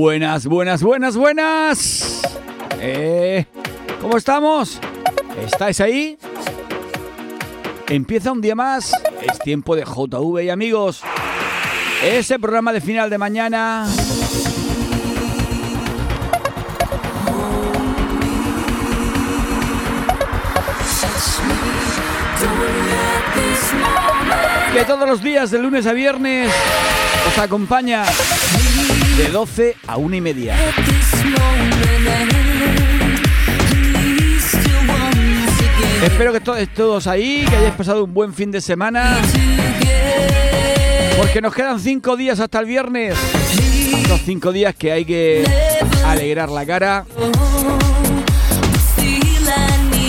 Buenas, buenas, buenas, buenas. Eh, ¿Cómo estamos? ¿Estáis ahí? Empieza un día más. Es tiempo de JV y amigos. Ese programa de final de mañana. Que todos los días, de lunes a viernes, os acompaña de 12 a 1 y media. Espero que estéis todos ahí, que hayáis pasado un buen fin de semana. Porque nos quedan 5 días hasta el viernes. Los 5 días que hay que alegrar la cara.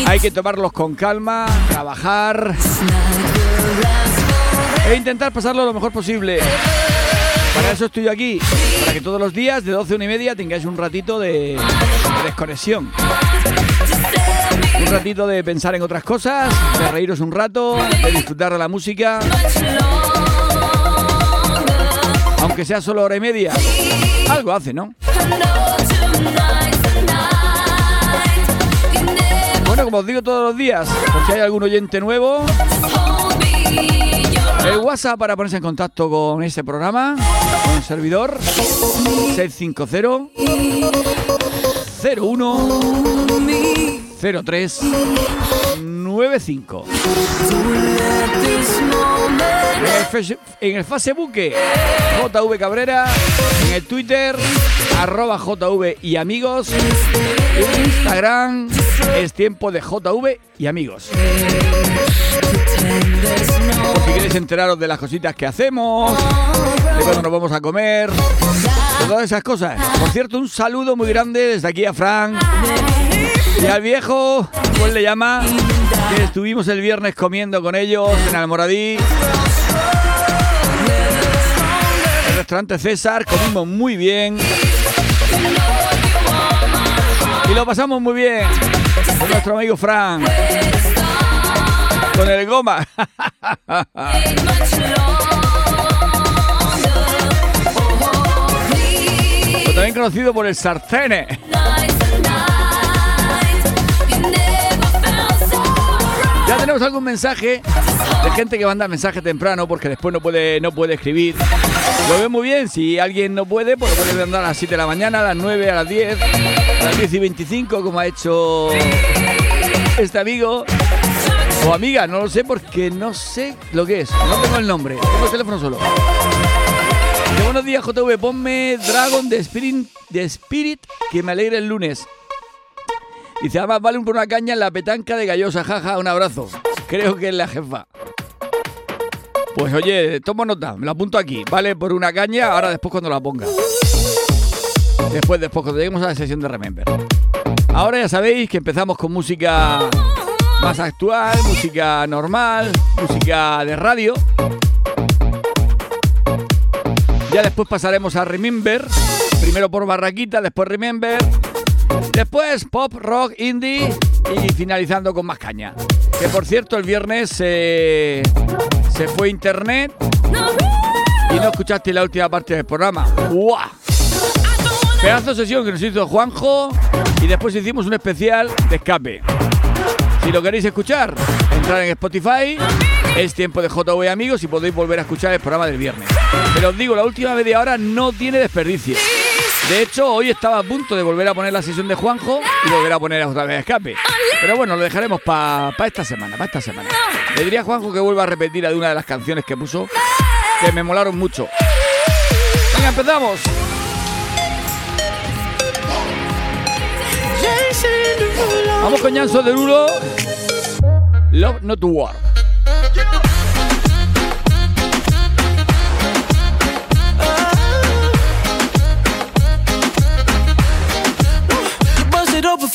Hay que tomarlos con calma, trabajar e intentar pasarlo lo mejor posible. Para eso estoy aquí, para que todos los días de 12 a 1 y media tengáis un ratito de, desconexión. Un ratito de pensar en otras cosas, de reíros un rato, de disfrutar de la música. Aunque sea solo hora y media. Algo hace, ¿no? Bueno, como os digo todos los días, por si hay algún oyente nuevo, el WhatsApp para ponerse en contacto con este programa, con el servidor, 650 01 03 95. En el, Facebook, JV Cabrera, en el Twitter, arroba JV y amigos, en Instagram es tiempo de JV y amigos. Si queréis enteraros de las cositas que hacemos, de cuando nos vamos a comer, de todas esas cosas. Por cierto, un saludo muy grande desde aquí a Frank y al viejo, pues le llama, que estuvimos el viernes comiendo con ellos en Almoradí. El restaurante César, comimos muy bien. Y lo pasamos muy bien con nuestro amigo Frank. Con el goma. también conocido por el sartene. Ya tenemos algún mensaje de gente que manda mensaje temprano porque después no puede, no puede escribir. Lo veo muy bien, si alguien no puede, pues lo puede mandar a las 7 de la mañana, a las 9, a las 10, a las 10 y 25, como ha hecho este amigo o amiga, no lo sé porque no sé lo que es, no tengo el nombre, tengo el teléfono solo. buenos días JV, ponme Dragon de Spirit, Spirit que me alegre el lunes. Dice, además vale por una caña en la petanca de Gallosa, jaja, un abrazo. Creo que es la jefa. Pues oye, tomo nota, me lo apunto aquí. Vale por una caña, ahora después cuando la ponga. Después, después, cuando lleguemos a la sesión de Remember. Ahora ya sabéis que empezamos con música más actual, música normal, música de radio. Ya después pasaremos a Remember. Primero por Barraquita, después Remember. Después pop, rock, indie y finalizando con más caña. Que por cierto, el viernes se fue internet y no escuchaste la última parte del programa. ¡Guau! Pedazo de sesión que nos hizo Juanjo y después hicimos un especial de escape. Si lo queréis escuchar, entrar en Spotify. Es tiempo de JV amigos y podéis volver a escuchar el programa del viernes. Pero os digo, la última media hora no tiene desperdicio. De hecho, hoy estaba a punto de volver a poner la sesión de Juanjo y volver a poner otra vez escape. Pero bueno, lo dejaremos para esta semana, para esta semana. Le diría a Juanjo que vuelva a repetir a una de las canciones que puso, que me molaron mucho. Venga, empezamos. Vamos con Janso de. Love Not War.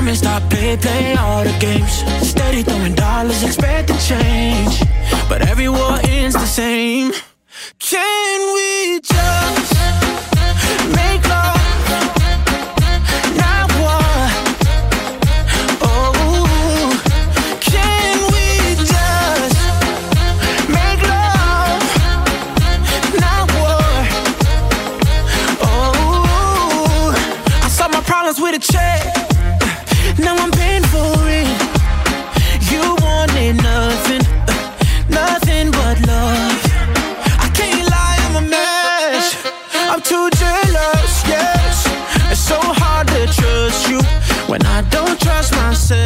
Mama told me stop play, play all the games. Steady throwing dollars, expect to change. But every war ends the same. Can we just make love? Not war. Oh, can we just make love? Not war. Oh, I solve my problems with a check. Now I'm paying for it. You wanted nothing, uh, nothing but love. I can't lie, I'm a mess. I'm too jealous, yes. It's so hard to trust you when I don't trust myself.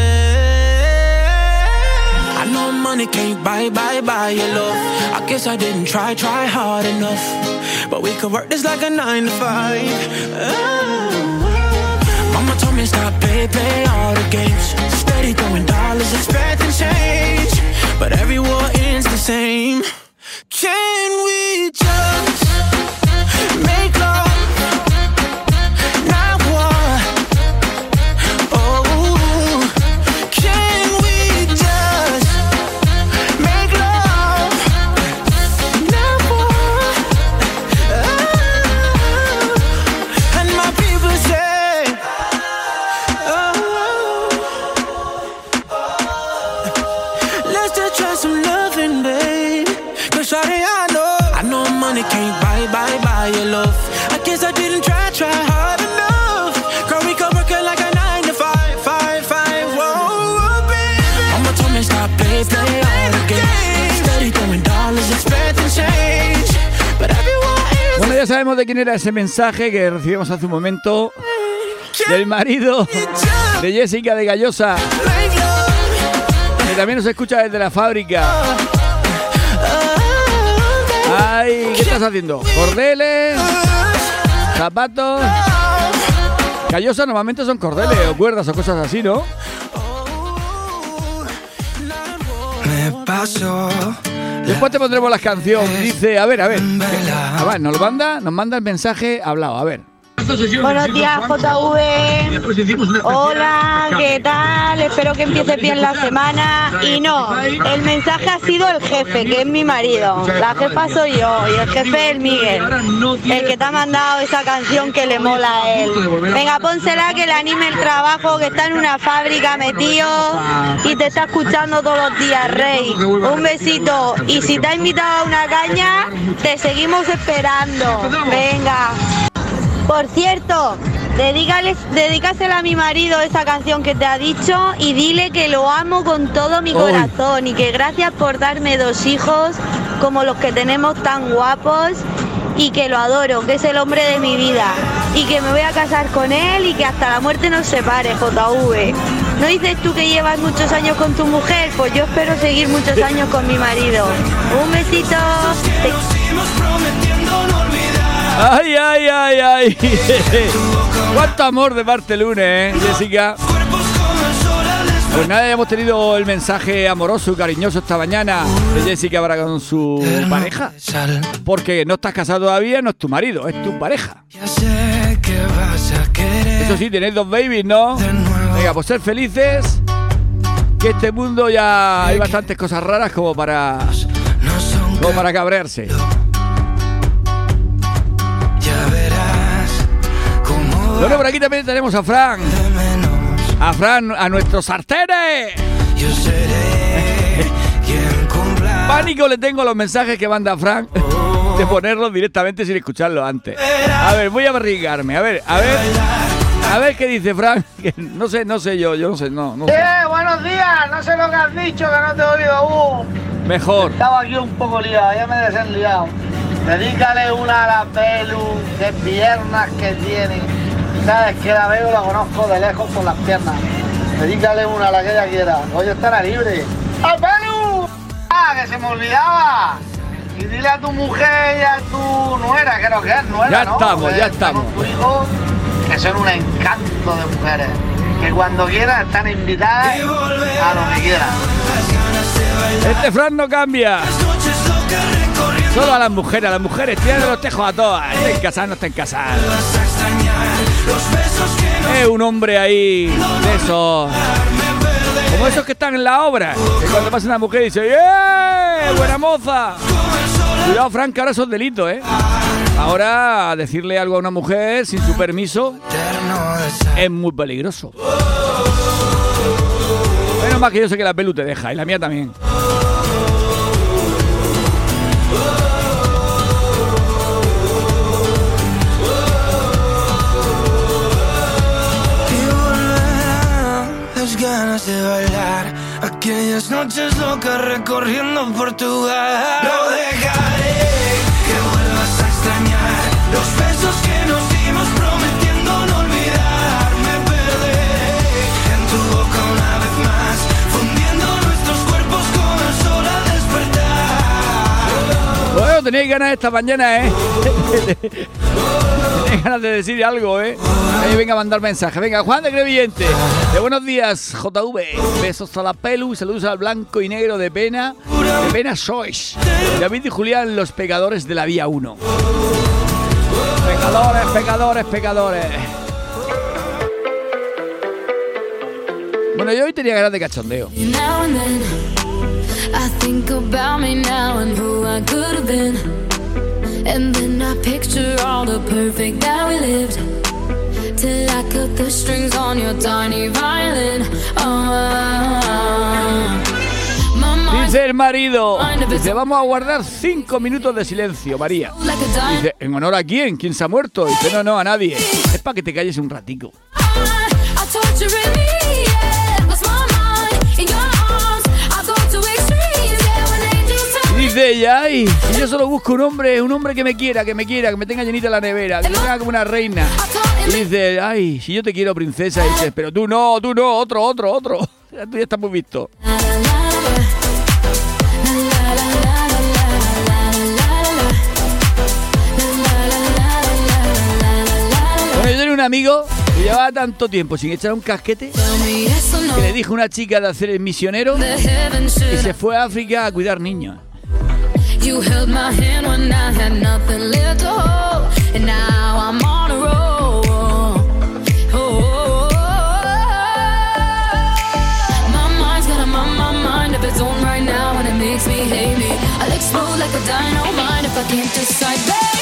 I know money can't buy, buy, buy your love. I guess I didn't try, try hard enough. But we could work this like a nine to five. Oh. Me stop, play, play all the games. Steady throwing dollars, expecting change. But every war ends the same. Can we just make sabemos de quién era ese mensaje que recibimos hace un momento del marido de Jessica de Gallosa, que también nos escucha desde la fábrica. Ay, ¿qué estás haciendo? ¿Cordeles? ¿Zapatos? Gallosa normalmente son cordeles o cuerdas o cosas así, ¿no? Me. Después te pondremos la canción. Dice, a ver, a ver. A ver, nos manda, nos manda el mensaje hablado. A ver. Buenos días, JV. Hola, ¿qué tal? Espero que empieces bien la semana. Y no, el mensaje ha sido el jefe, que es mi marido. La jefa soy yo y el jefe es Miguel, el que te ha mandado esa canción que le mola a él. Venga, pónsela que le anime el trabajo, que está en una fábrica metido y te está escuchando todos los días, Rey. Un besito. Y si te ha invitado a una caña, te seguimos esperando. Venga. Por cierto, dedícale, dedícasela a mi marido esa canción que te ha dicho y dile que lo amo con todo mi Uy. corazón y que gracias por darme dos hijos como los que tenemos tan guapos y que lo adoro, que es el hombre de mi vida y que me voy a casar con él y que hasta la muerte nos separe, JV. ¿No dices tú que llevas muchos años con tu mujer? Pues yo espero seguir muchos años con mi marido. Un besito. Te- Ay, ay, ay, ay. Cuánto amor de parte lunes, ¿eh, Jessica? Pues nada, hemos tenido el mensaje amoroso y cariñoso esta mañana de Jessica para con su pareja. Porque no estás casado todavía, no es tu marido, es tu pareja. ya Eso sí, tenéis dos babies, ¿no? Venga, pues ser felices. Que este mundo ya hay bastantes cosas raras como para, como para cabrearse. Bueno, por aquí también tenemos a Fran. A Fran, a nuestros sartenes. Yo seré quien cumpla. Pánico le tengo los mensajes que manda Fran de ponerlos directamente sin escucharlo antes. A ver, voy a barrigarme. A ver, a ver. A ver qué dice Fran. Que no sé, no sé yo, yo no sé, no, no sé. Eh, buenos días, no sé lo que has dicho, que no te he oído aún. Mejor. Estaba aquí un poco liado, ya me he desenliado. Dedícale una a la pelu, de piernas que tiene. Sabes que la veo, la conozco de lejos por las piernas. Dedícale una a la que ella quiera. Hoy estará libre. ¡A pelu! ¡Ah, que se me olvidaba! Y dile a tu mujer y a tu nuera, que lo que es nuera, Ya ¿no? estamos, Que ya estamos. tu hijo, que son un encanto de mujeres. Que cuando quieran están invitadas a lo que quieran. Este Fran no cambia. Solo a las mujeres, a las mujeres, de los tejos a todas. Estén casadas, no estén casadas. Es un hombre ahí de esos. Como esos que están en la obra. Que cuando pasa una mujer dice, ¡eh! ¡Buena moza! Cuidado, Frank, ahora son delitos, ¿eh? Ahora decirle algo a una mujer sin su permiso es muy peligroso. Menos más que yo sé que la pelu te deja y la mía también. De bailar aquellas noches locas recorriendo Portugal. No dejaré tenéis ganas esta mañana, ¿eh? tenéis ganas de decir algo, ¿eh? Ahí venga a mandar mensaje. Venga, Juan de Crevillente. De buenos días, JV. Besos a la pelu saludos al blanco y negro de pena. De pena sois. David y Julián, los pegadores de la vía 1. Pecadores, pecadores, pecadores. Bueno, yo hoy tenía ganas de cachondeo. Think about me now and who I could have been. And then I picture all the perfect that we lived. Till I cut the strings on your tiny violin. Oh, Dice el marido. Dice, vamos a guardar cinco minutos de silencio, María. Dice, ¿en honor a quién? ¿Quién se ha muerto? Dice, no, no, a nadie. Es para que te calles un ratico. Y me dice ella, si yo solo busco un hombre, un hombre que me quiera, que me quiera, que me tenga llenita la nevera, que me tenga como una reina. Y dice, ay, si yo te quiero, princesa, y pero tú no, tú no, otro, otro, otro. Tú ya estás muy visto. Bueno, yo tenía un amigo que llevaba tanto tiempo sin echar un casquete que le dijo a una chica de hacer el misionero y se fue a África a cuidar niños. You held my hand when I had nothing left to hold, and now I'm on a roll. Oh, my mind's got a mind of its own right now, and it makes me hate me. I'll explode like a dynamite if I can't decide, baby.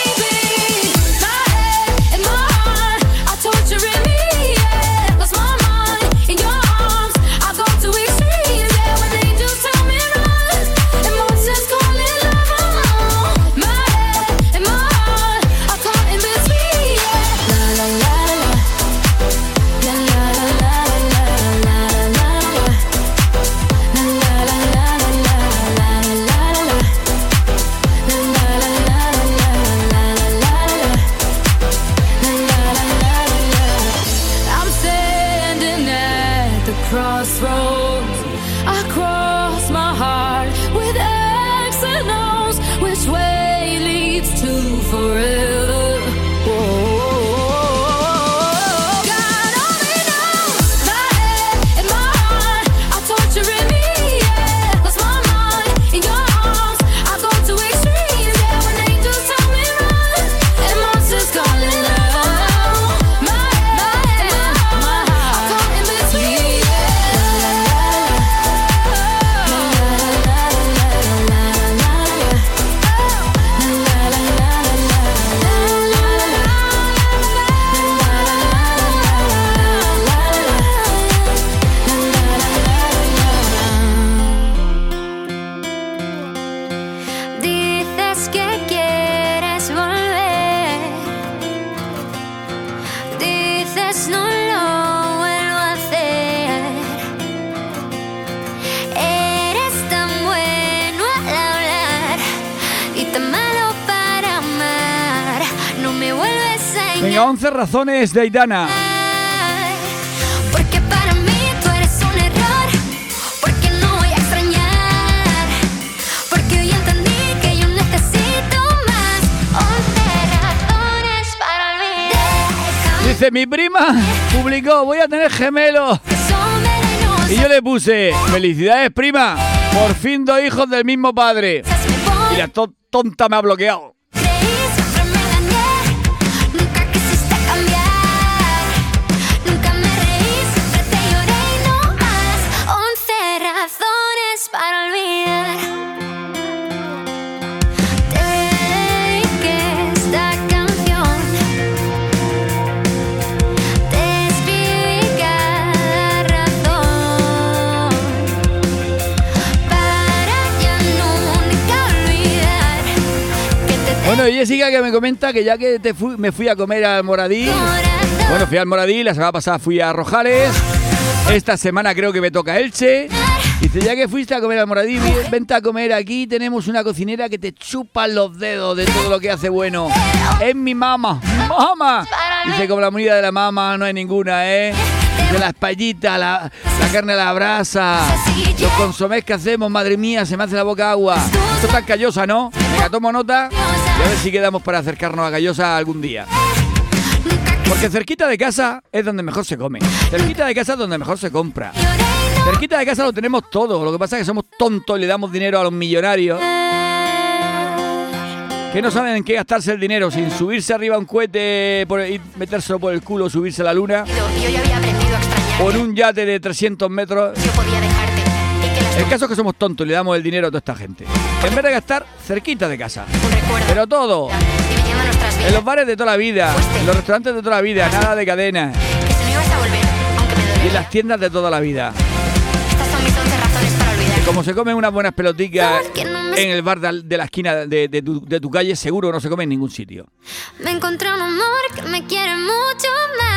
11 razones de Aitana. engañar. Porque para mí tú eres un error. Porque no voy a extrañar. Porque hoy entendí que yo necesito más. 11 razones para olvidar. Dice, mi prima publicó, voy a tener gemelos. Y yo le puse, felicidades prima, por fin dos hijos del mismo padre. Y la to- tonta me ha bloqueado. Bueno, y Jessica que me comenta que ya que te fui- me fui a comer al Moradí, bueno, fui al Moradí, la semana pasada fui a Rojales, esta semana creo que me toca Elche. Dice, ya que fuiste a comer al Moradí, vente a comer aquí, tenemos una cocinera que te chupa los dedos de todo lo que hace bueno. Es mi mamá, mamá. Dice, como la monida de la mamá no hay ninguna, ¿eh? De la espallita, la, la carne a la brasa, los consomés que hacemos, madre mía, se me hace la boca agua. Esto en Callosa, ¿no? Venga, tomo nota y a ver si quedamos para acercarnos a Callosa algún día. Porque cerquita de casa es donde mejor se come. Cerquita de casa es donde mejor se compra. Cerquita de casa lo tenemos todo. Lo que pasa es que somos tontos y le damos dinero a los millonarios que no saben en qué gastarse el dinero sin subirse arriba a un cohete por, y metérselo por el culo, subirse a la luna, Yo ya había en un yate de 300 metros. Yo podía dejarte y El caso es que somos tontos y le damos el dinero a toda esta gente. En vez de gastar cerquita de casa. Pero todo. En los bares de toda la vida, en los restaurantes de toda la vida, nada de cadena. Y en las tiendas de toda la vida. Olvidar. Como se comen unas buenas me- en el bar de, de la esquina de, de tu, de tu calle, seguro no se come en ningún sitio. Me encontré un amor que me quiere mucho más.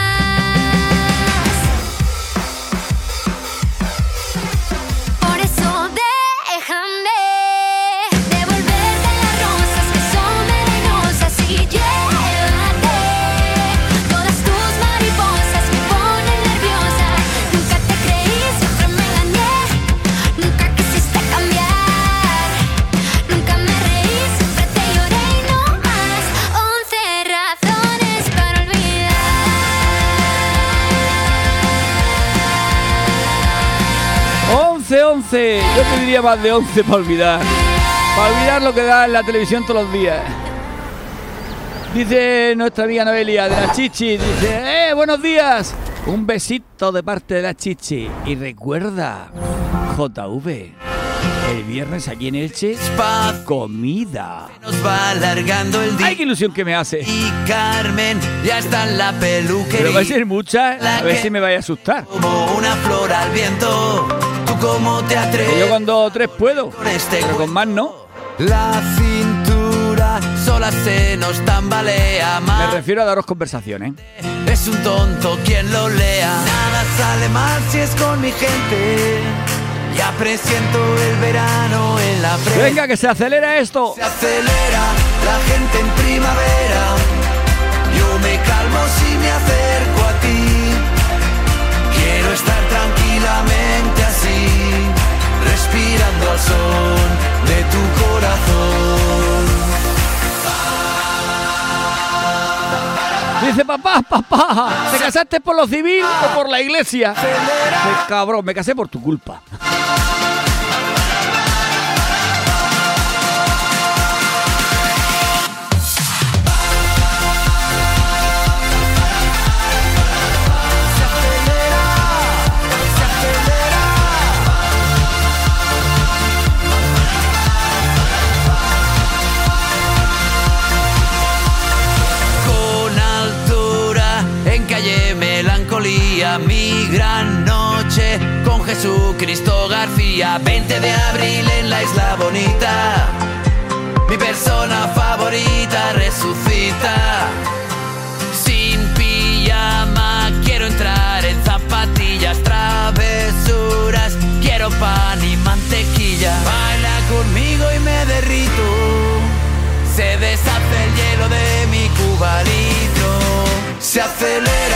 Más de 11 para olvidar. Para olvidar lo que da en la televisión todos los días. Dice nuestra amiga Noelia de la Chichi. Dice, ¡eh, buenos días! Un besito de parte de la Chichi. Y recuerda, JV, el viernes aquí en Elche, comida. Nos va alargando el día. ¡Ay, qué ilusión que me hace! Y Carmen ya está en la peluquería. Pero va a ser mucha, a ver si me vaya a asustar. Como una flor al viento. ¿Tú cómo te Que atreves? yo cuando tres puedo, con este pero con más no. La cintura sola se nos tambalea Me más. refiero a daros conversaciones. Es un tonto quien lo lea. Nada sale mal si es con mi gente. Ya presiento el verano en la frente. Venga, que se acelera esto. Se acelera la gente en primavera. Yo me calmo si me acerco a ti. Quiero estar tranquilamente así, respirando al son de tu corazón. Dice papá, papá, ¿te casaste por lo civil o por la iglesia? Dice, cabrón, me casé por tu culpa. Jesucristo García. 20 de abril en la isla bonita, mi persona favorita resucita. Sin pijama, quiero entrar en zapatillas, travesuras, quiero pan y mantequilla. Baila conmigo y me derrito. Se deshace el hielo de mi cuba litro. Se acelera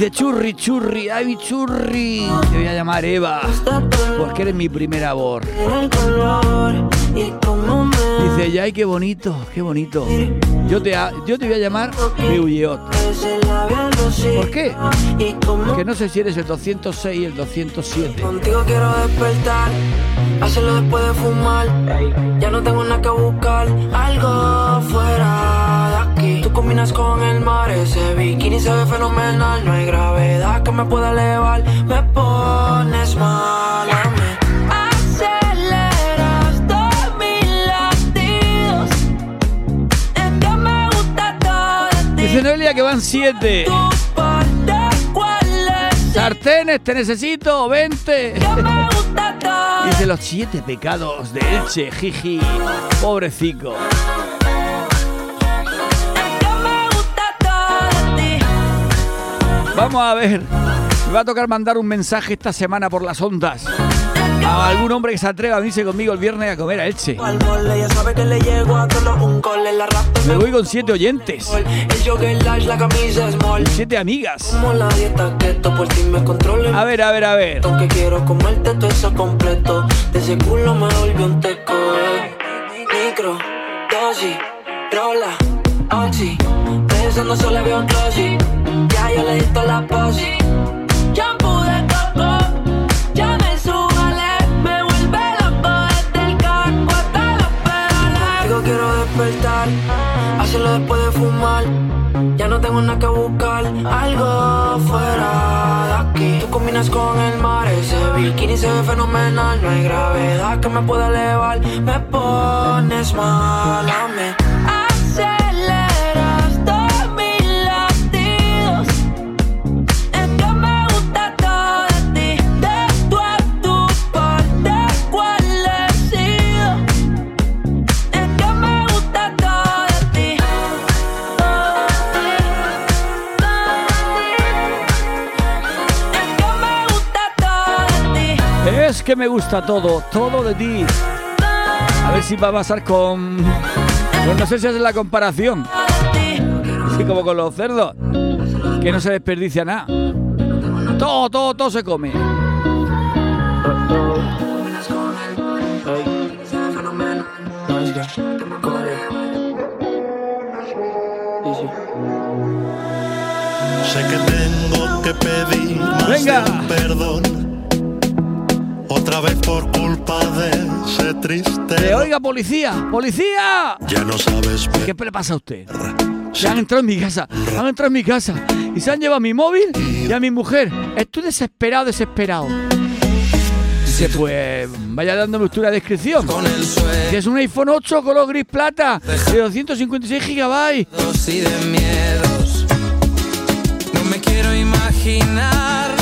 Dice churri, churri, ay churri. Te voy a llamar Eva. Porque eres mi primer amor. Dice, ay, qué bonito, qué bonito. Yo te, yo te voy a llamar rosita. ¿Por qué? Porque no sé si eres el 206 y el 207. Contigo quiero despertar, hacerlo después de fumar. Ya no tengo nada que buscar, algo fuera aquí. Tú combinas con el mar, ese bikini se ve fenomenal. No hay gravedad que me pueda elevar, me pones mal a mí. Aceleras todos mis latidos. Es que me gusta todo de ti. Dice Noelia que van 7. Tu parte, ¿cuál es? Sartenes, te necesito, 20. Que me gusta todo Dice los siete pecados de Elche, jiji. Pobrecico. Vamos a ver. Me va a tocar mandar un mensaje esta semana por las ondas. A algún hombre que se atreva a venirse conmigo el viernes a comer a Elche. Un. Me voy con siete oyentes. Small. Siete amigas. A ver, a ver, a ver. Quiero comerte todo eso completo. De ese culo me un teco. Micro, dosis, rola, oxi. Pensando solo veo glossy. Yo le di toda la posi. Shampoo de coco, ya me subale. Me vuelve loco desde el casco hasta los pedales. Digo quiero despertar, hacerlo después de fumar. Ya no tengo nada que buscar, algo fuera de aquí. Tú combinas con el mar, ese bikini se ve fenomenal. No hay gravedad que me pueda elevar, me pones mal a mí. Que me gusta todo, todo de ti. A ver si va a pasar con. Pues no sé si es la comparación. Así como con los cerdos. Que no se desperdicia nada. Todo, todo, todo se come. Sé que tengo que pedir más Venga. perdón. Otra vez por culpa de ese triste. Eh, oiga, policía, policía. Ya no sabes ¿Qué le pasa a usted? Se han entrado en mi casa, han entrado en mi casa y se han llevado mi móvil y a mi mujer. Estoy desesperado, desesperado. Dice, pues vaya dándome usted una descripción. Que es un iPhone 8 color gris plata de 256 gigabytes. y de miedos. No me quiero imaginar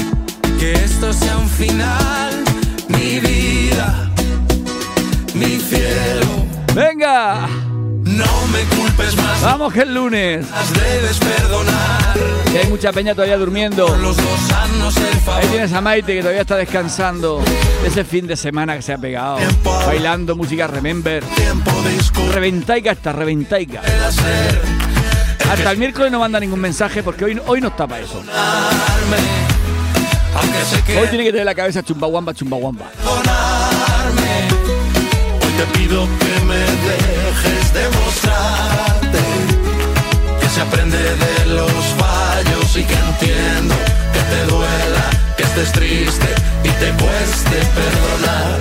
que esto sea un final. Mi vida, mi cielo. Venga, No me culpes más, vamos que es lunes. las debes perdonar. Y hay mucha peña todavía durmiendo. Los dos años el Ahí tienes a Maite que todavía está descansando de ese fin de semana que se ha pegado. Bailando música Remember. Reventaica hasta reventaica. Hasta el miércoles no manda ningún mensaje porque hoy, hoy no está para eso. Aunque sé que Hoy tiene que tener la cabeza chumbawamba, chumbawamba. perdonarme. Hoy te pido que me dejes demostrarte Que se aprende de los fallos y que entiendo que te duela, que estés triste y te cueste perdonar.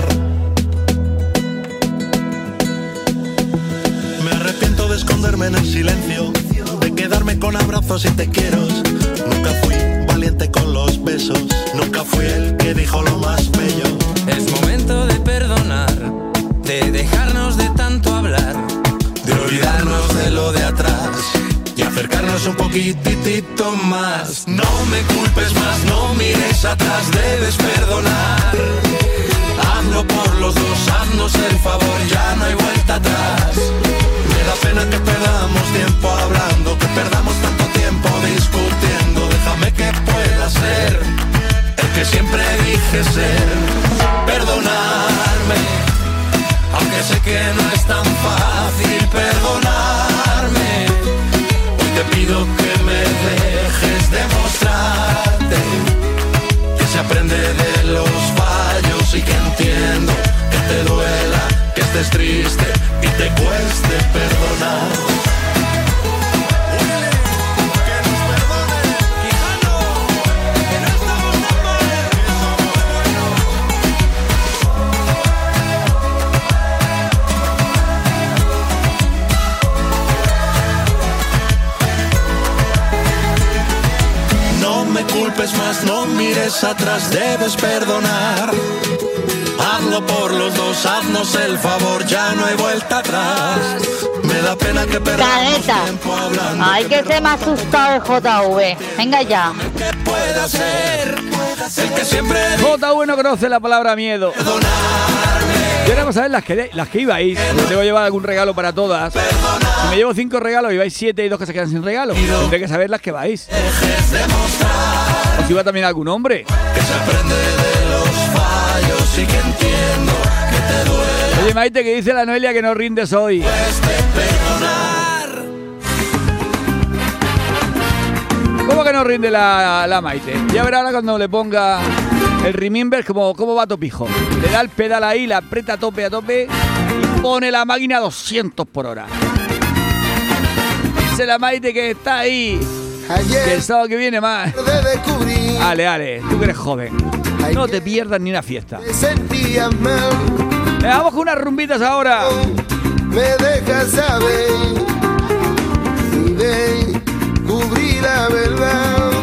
Me arrepiento de esconderme en el silencio, de quedarme con abrazos y te quiero. Nunca fui besos, nunca fui el que dijo lo más bello. Es momento de perdonar, de dejarnos de tanto hablar, de olvidarnos de lo de atrás y acercarnos un poquitito más. No me culpes más, no mires atrás, debes perdonar. Debes perdonar. Hazlo por los dos, haznos el favor, ya no hay vuelta atrás. Me da pena que perdamos Caneta. tiempo hablando. Ay, que se me ha asustado el JV. Venga ya. que pueda ser el que siempre JV no conoce la palabra miedo. Y ahora vamos a las que, las que ibais. Yo tengo que llevar algún regalo para todas. Si me llevo cinco regalos y vais siete y dos que se quedan sin regalo. Tendré que saber las que vais. O si va también algún hombre. que se aprende de los fallos y que entiendo que te duele Oye, Maite, que dice la Noelia que no rindes hoy. ¿Cómo que no rinde la, la Maite? Ya verá ahora cuando le ponga el remember cómo, cómo va Topijo. Le da el pedal ahí, la aprieta a tope a tope y pone la máquina a 200 por hora. Dice la Maite que está ahí. Que el sábado que viene más. Ale, Ale, tú que eres joven. No te pierdas ni una fiesta. me vamos con unas rumbitas ahora. me dejas saber y de cubrir la verdad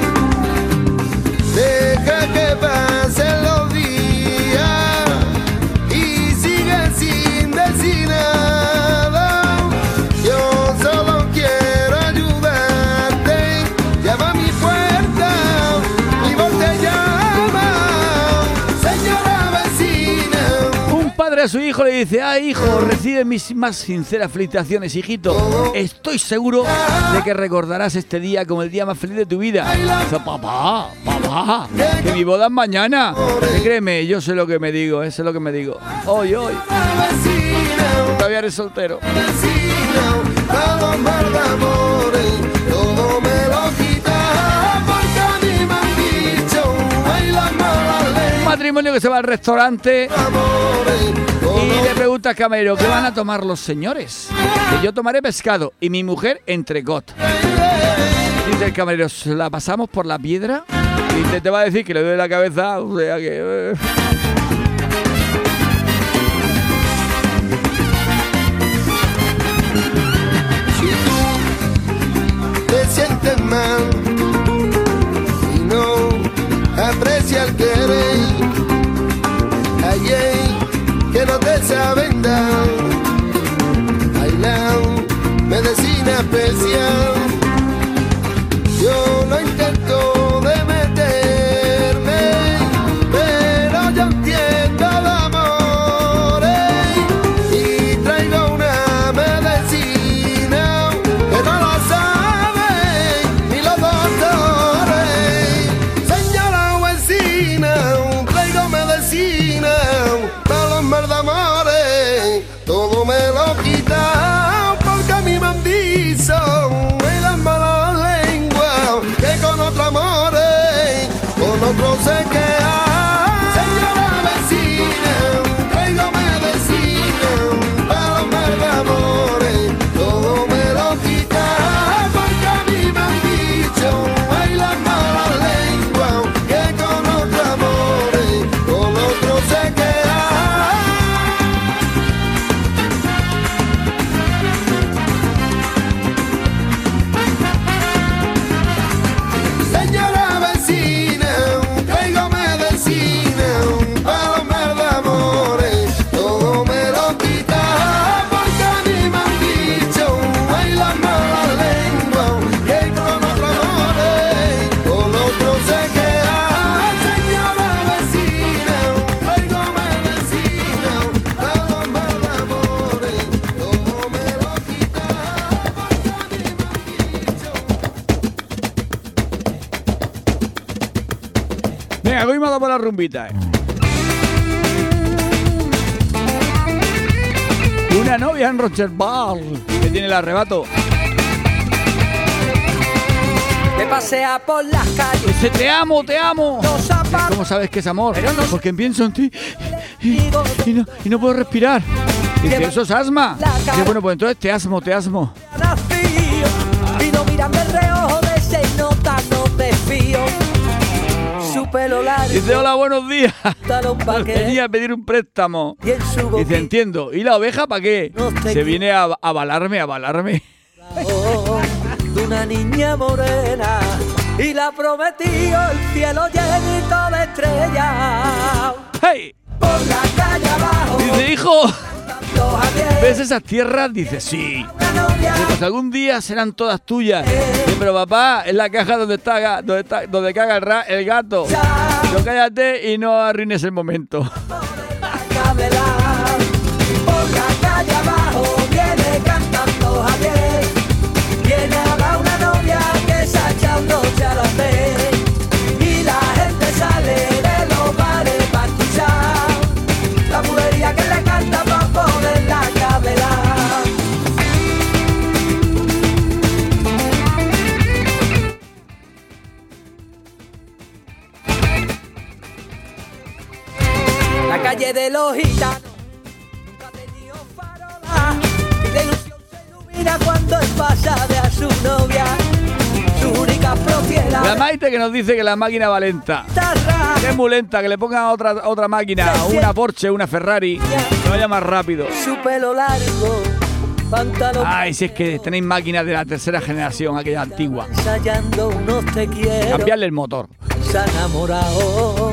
a su hijo le dice, ah hijo, recibe mis más sinceras felicitaciones, hijito. Estoy seguro de que recordarás este día como el día más feliz de tu vida. Papá, papá, que mi boda es mañana. Créeme, yo sé lo que me digo, eso es lo que me digo. Hoy, hoy, todavía eres soltero. Que se va al restaurante y le pregunta al camarero, ¿qué van a tomar los señores? Que yo tomaré pescado y mi mujer entrecot. Dice el camarero, ¿se la pasamos por la piedra? Y te, va a decir que le duele la cabeza, o sea que... eh. sientes mal que no Una novia en Rocherbal que tiene el arrebato. Me pasea por las calles. Dice, te amo, te amo. ¿Cómo sabes que es amor? Porque pienso en ti y, y no, y no puedo respirar. Dice, eso es asma. Dice, bueno, pues entonces te asmo, te asmo. Pelo largo. Dice, hola, buenos días. Venía a pedir un préstamo. Y Dice, entiendo. ¿Y la oveja para qué? Se viene a avalarme, a avalarme. de una niña morena y la prometió el cielo llenito de estrellas. ¡Hey! Por la calle abajo. Dice, hijo, ¿ves esas tierras? Dice, sí. pues algún día serán todas tuyas. Pero papá, es la caja donde está, donde está, donde caga el, gato. No cállate y no arruines el momento. Calle de los gitanos nunca ha tenido farola y de ilusión se ilumina cuando él pasa de a su novia. Su única propiedad La Maite que nos dice que la máquina va lenta. Que es muy lenta, que le pongan otra, otra máquina, una Porsche, una Ferrari, que vaya más rápido. Su pelo largo, Ay, si es que tenéis máquinas de la tercera generación, aquella antigua. Cambiarle el motor. Se ha enamorado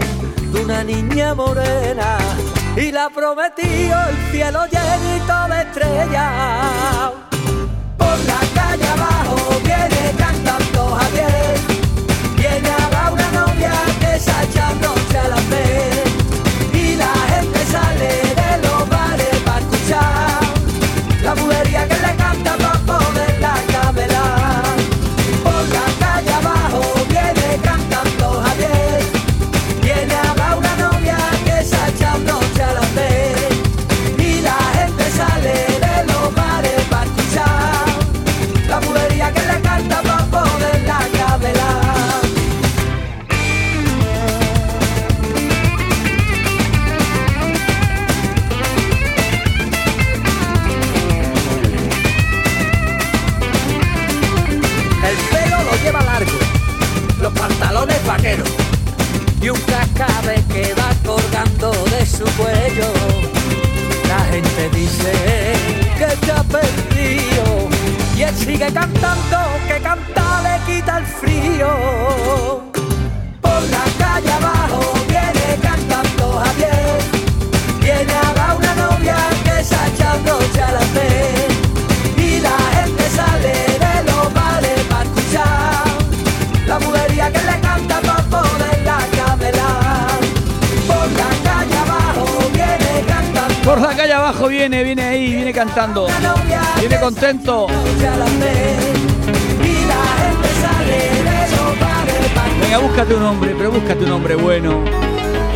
de una niña morena y la prometió el cielo llenito de estrellas. Por la calle abajo viene cantando Javier, está perdido y él sigue cantando que canta le quita el frío. Por la calle abajo viene cantando Javier, viene a abajo viene, viene ahí, viene cantando. Viene contento. Venga, búscate un hombre, pero búscate un hombre bueno.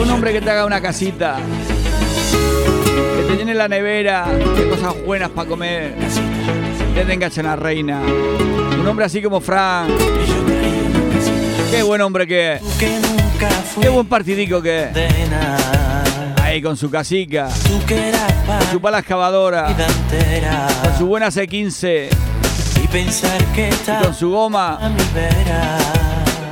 Un hombre que te haga una casita. Que te llene la nevera de cosas buenas para comer. Que tenga una reina. Un hombre así como Frank. Qué buen hombre que es. Qué buen partidico que es. Ahí con su casica. Que Con su pala excavadora. Con su buena C15. y pensar que Y con su a goma.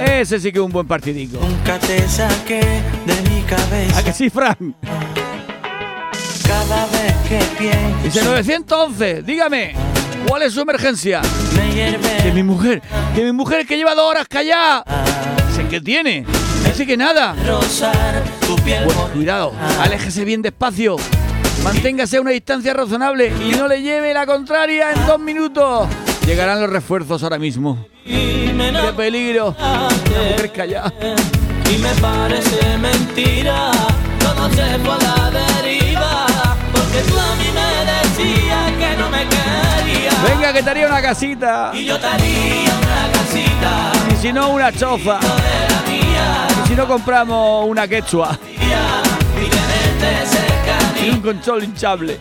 Ese sí que es un buen partidico. Nunca te saqué de mi cabeza. ¿A que sí, Frank? Cada vez que pienso Dice 911, dígame, ¿cuál es su emergencia? me hierve Que mi mujer, que mi mujer que lleva dos horas callada. Dice, ¿qué tiene? Dice que nada. rozar piel cuidado, aléjese bien despacio. Manténgase a una distancia razonable y no le lleve la contraria en dos minutos. Llegarán los refuerzos ahora mismo. ¡Qué peligro! Mujer callada. Y me parece mentira, todo se fue a la deriva, porque tú a mí me decías que no me querías. Venga, que te haría una casita. Y yo te haría una casita Y si no, una choza. de la mía. Si no compramos una quechua y un control hinchable.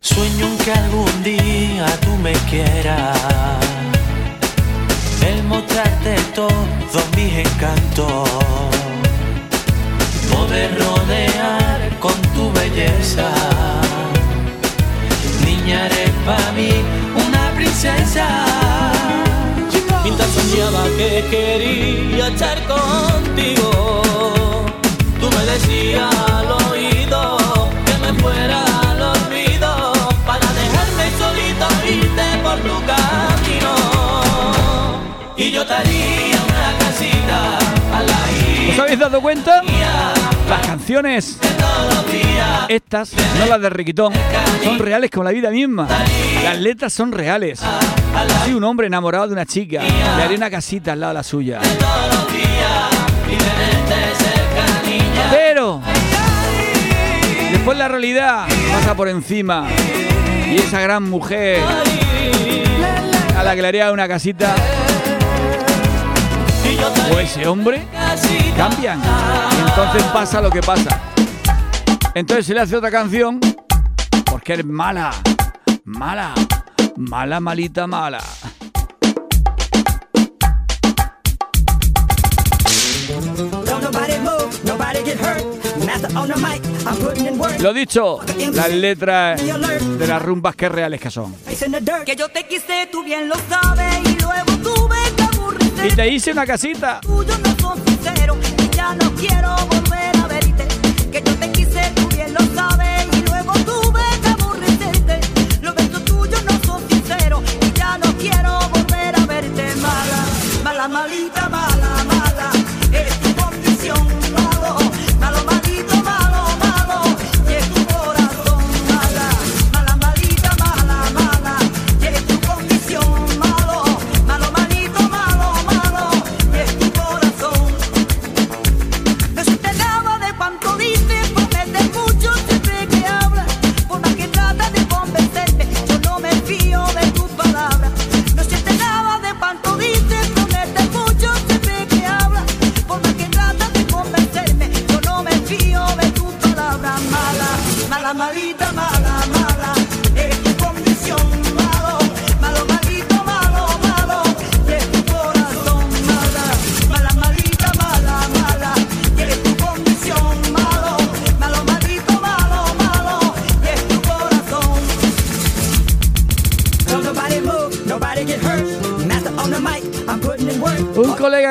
Sueño que algún día tú me quieras. Todos mis encantos poder rodear con tu belleza. Niña, eres para mí una princesa. Mientras soñaba que quería estar contigo, tú me decías al oído que me fuera al olvido para dejarme solito irte por tu camino. Y yo te haría ¿Os habéis dado cuenta? Las canciones, estas, no las de Riquitón, son reales como la vida misma. Las letras son reales. Soy un hombre enamorado de una chica, le haré una casita al lado de la suya. Pero después la realidad pasa por encima y esa gran mujer a la que le haría una casita o ese hombre cambian y entonces pasa lo que pasa. Entonces se le hace otra canción porque eres mala, mala, mala, malita, mala. Lo dicho, las letras de las rumbas que reales que son. Que yo te quise, tú bien lo sabes, y luego tuve. Y te hice una casita. A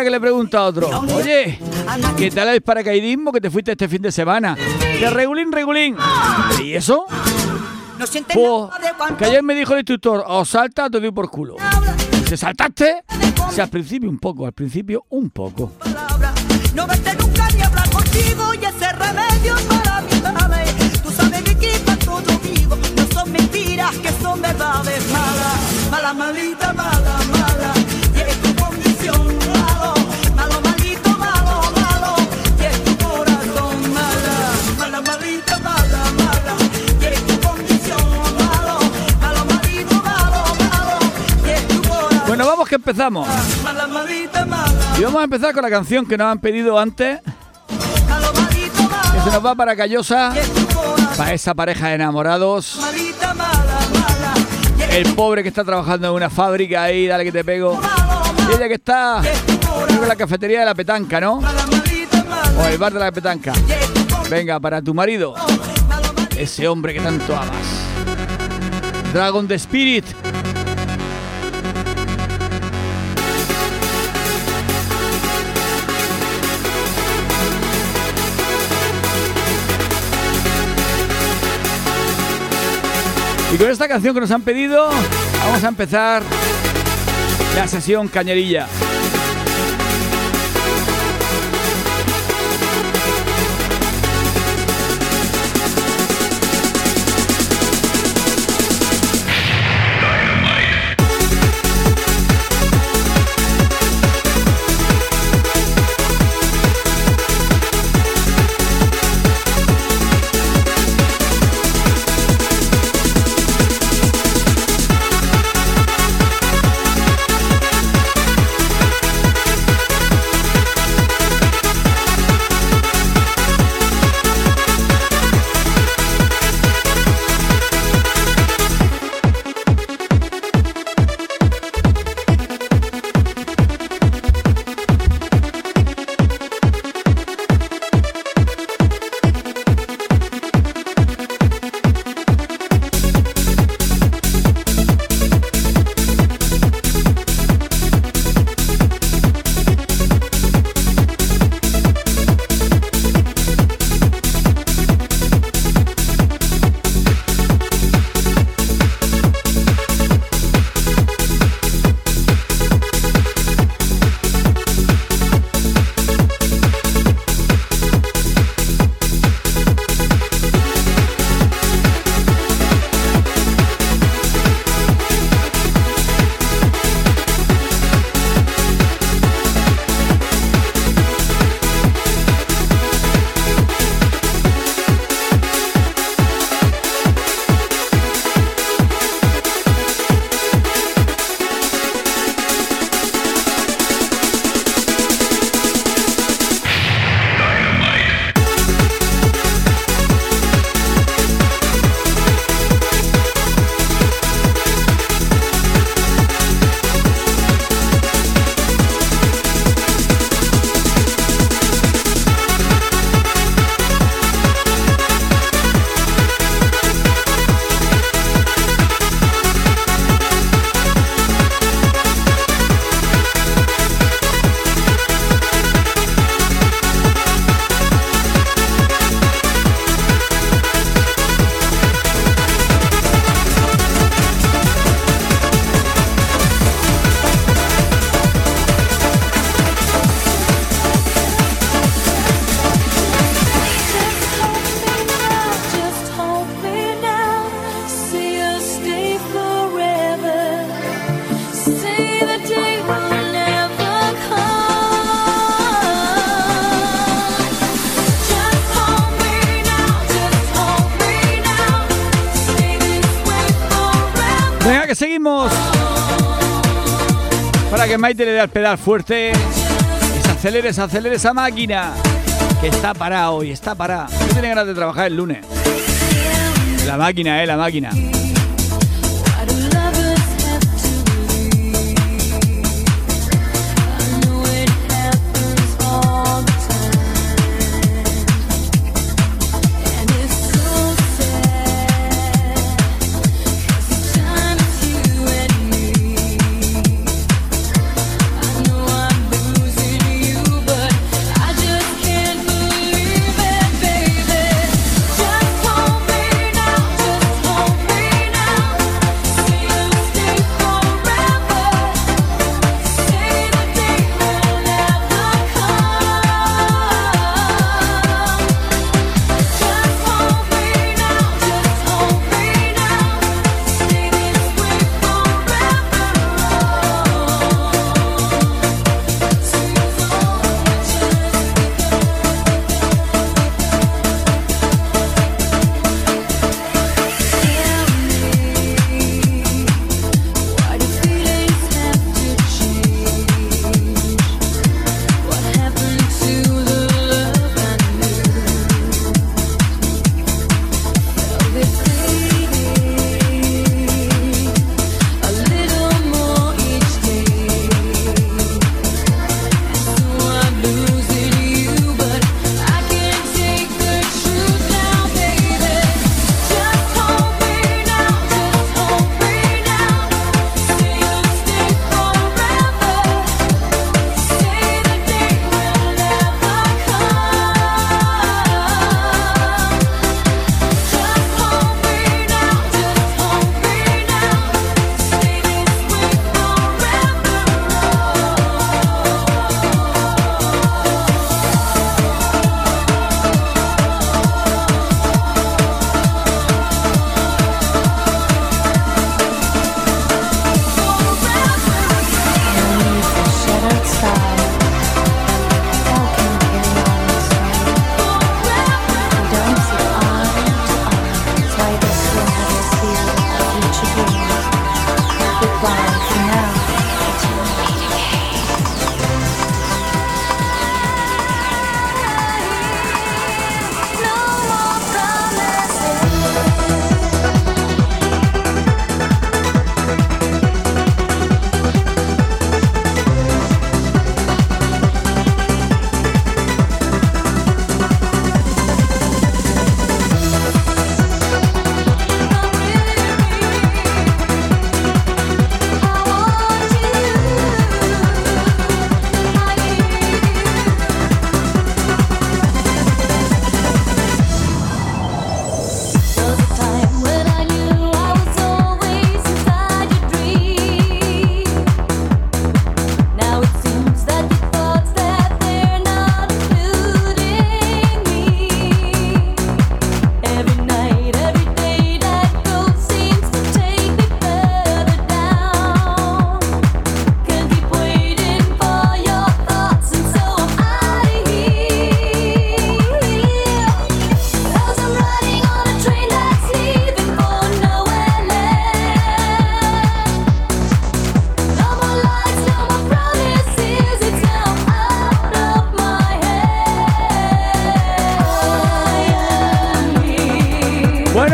colega que le pregunta a otro, oye, ¿qué tal el paracaidismo que te fuiste este fin de semana? De regulín, regulín. ¿Y eso? No sientes Pues, que ayer me dijo el instructor, o salta o te doy por culo. ¿Se saltaste? Sí, al principio un poco, al principio un poco. No verte nunca ni hablar contigo y ese remedio para mi madre. Tú sabes que cuando yo digo no son mentiras que son verdades. Mala, mala, malita, mala. Que empezamos. Y vamos a empezar con la canción que nos han pedido antes. Que se nos va para Callosa. Para esa pareja de enamorados. El pobre que está trabajando en una fábrica ahí, dale que te pego. Y ella que está en la cafetería de la petanca, ¿no? O el bar de la petanca. Venga, para tu marido. Ese hombre que tanto amas. Dragon the Spirit. Y con esta canción que nos han pedido, vamos a empezar la sesión cañerilla. Que Maite le dé al pedal fuerte. Y se acelere, se acelere esa máquina. Que está parada hoy, está parada. No tiene ganas de trabajar el lunes. La máquina, eh, la máquina.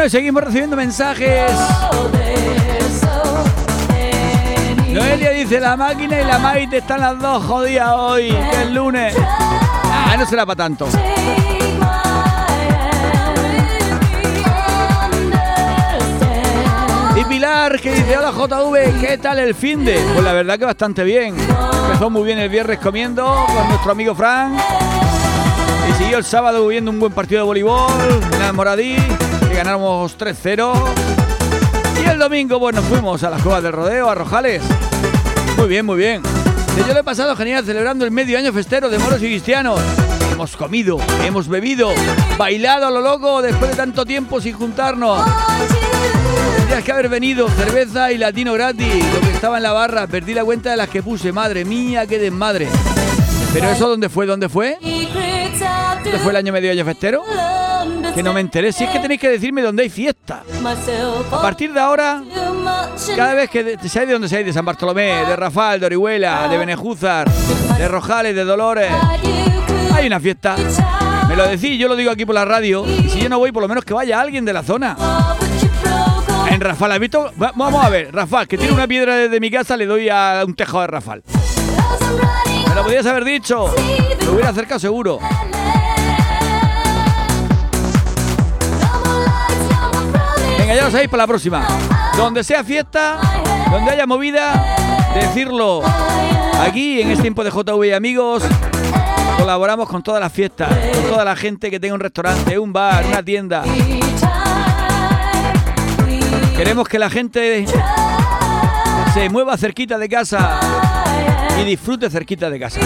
Seguimos recibiendo mensajes. Noelia dice la máquina y la Maite están las dos jodidas hoy, que es lunes. Ah, no será para tanto. Y Pilar que dice, hola JV, ¿qué tal el fin de? Pues la verdad que bastante bien. Empezó muy bien el viernes comiendo con nuestro amigo Frank. Y siguió el sábado viendo un buen partido de voleibol el Moradí, ganamos 3-0. Y el domingo, pues fuimos a las cuevas del rodeo, a Rojales. Muy bien, muy bien. Yo lo he pasado genial celebrando el medio año festero de moros y cristianos. Hemos comido, hemos bebido, bailado a lo loco después de tanto tiempo sin juntarnos. Tendrías que haber venido, cerveza y latino gratis. Lo que estaba en la barra, perdí la cuenta de las que puse. Madre mía, qué desmadre. Pero eso, ¿dónde fue? ¿Dónde fue? ¿Dónde fue el año medio año festero? Que no me enteré. Si es que tenéis que decirme dónde hay fiesta. A partir de ahora, cada vez que seáis de donde seáis, de San Bartolomé, de Rafal, de Orihuela, de Benejúzar, de Rojales, de Dolores, hay una fiesta. Me lo decís, yo lo digo aquí por la radio. Y si yo no voy, por lo menos que vaya alguien de la zona. En Rafal, ¿has visto? Va- Vamos a ver, Rafal, que tiene una piedra desde mi casa, le doy a un tejado de Rafal. Me lo podías haber dicho. Me hubiera acercado seguro. Venga, ya lo sabéis para la próxima. Donde sea fiesta, donde haya movida, decirlo. Aquí, en este tiempo de JV amigos, colaboramos con todas las fiestas, con toda la gente que tenga un restaurante, un bar, una tienda. Queremos que la gente se mueva cerquita de casa y disfrute cerquita de casa.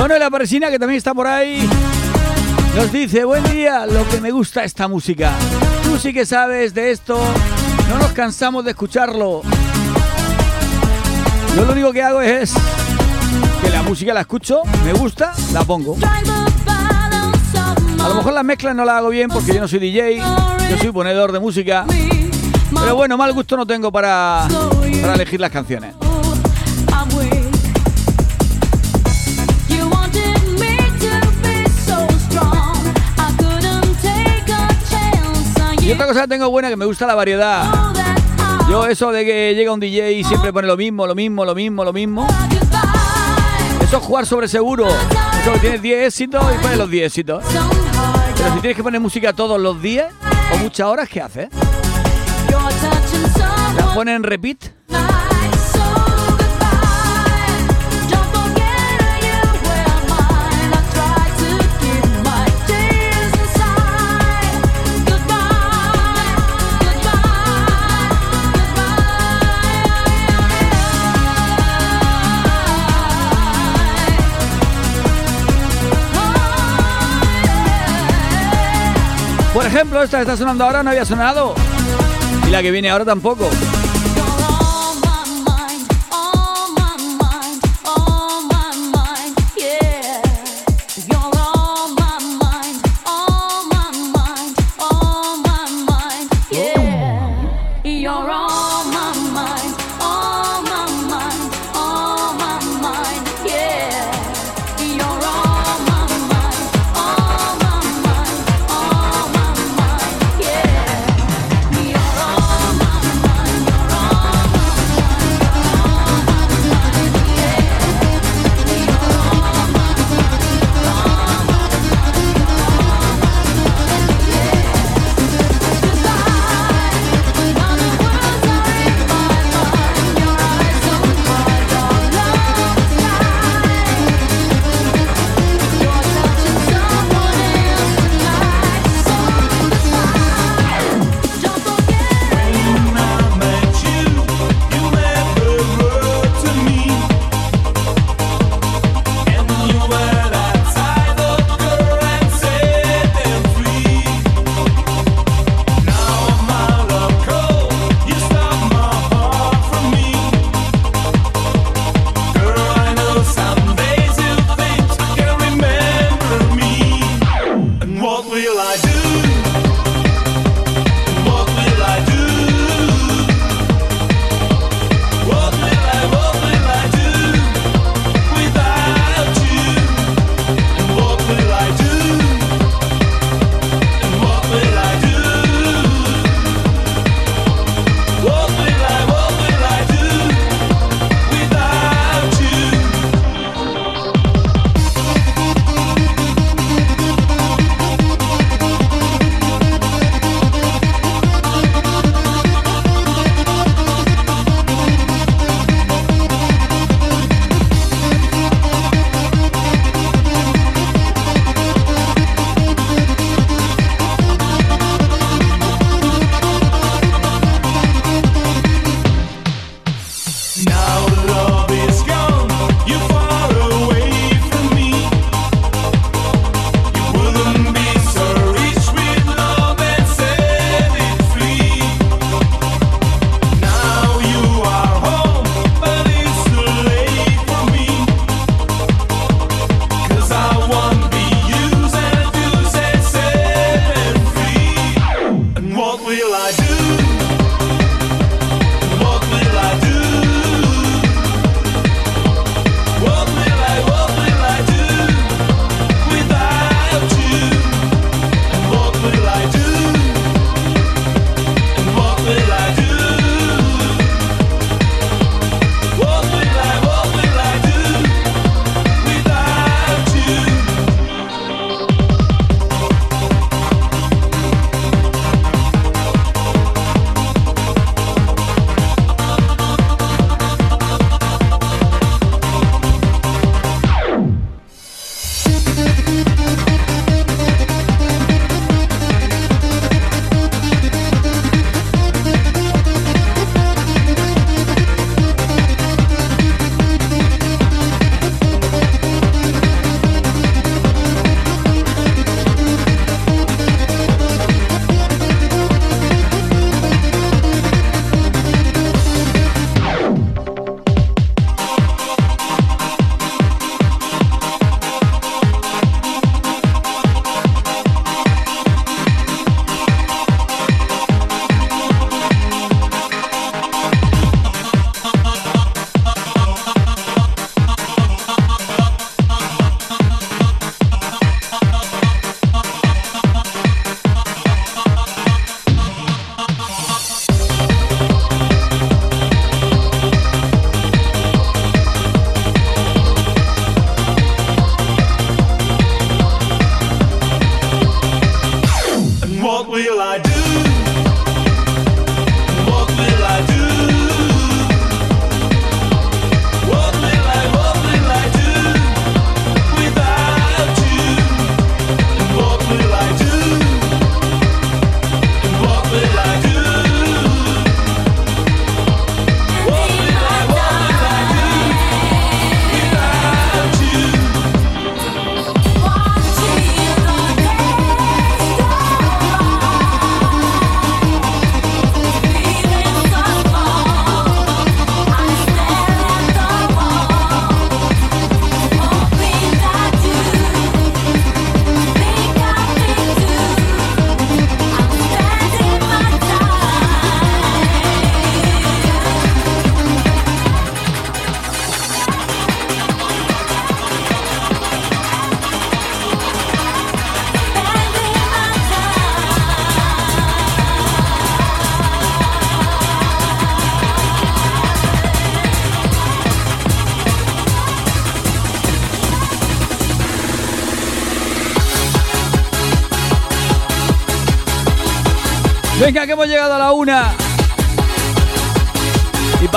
María Paresina, que también está por ahí, nos dice, buen día, lo que me gusta esta música. Tú sí que sabes de esto, no nos cansamos de escucharlo. Yo lo único que hago es que la música la escucho, me gusta, la pongo. A lo mejor las mezclas no las hago bien porque yo no soy DJ, yo soy ponedor de música. Pero bueno, mal gusto no tengo para, para elegir las canciones. Y otra cosa que tengo buena que me gusta la variedad. Yo eso de que llega un DJ y siempre pone lo mismo, lo mismo, lo mismo, lo mismo. Eso es jugar sobre seguro. Eso que tienes 10 éxitos y pones los 10 éxitos. Pero si tienes que poner música todos los días o muchas horas, ¿qué haces? ¿La pones en repeat? Por ejemplo, esta que está sonando ahora no había sonado. Y la que viene ahora tampoco.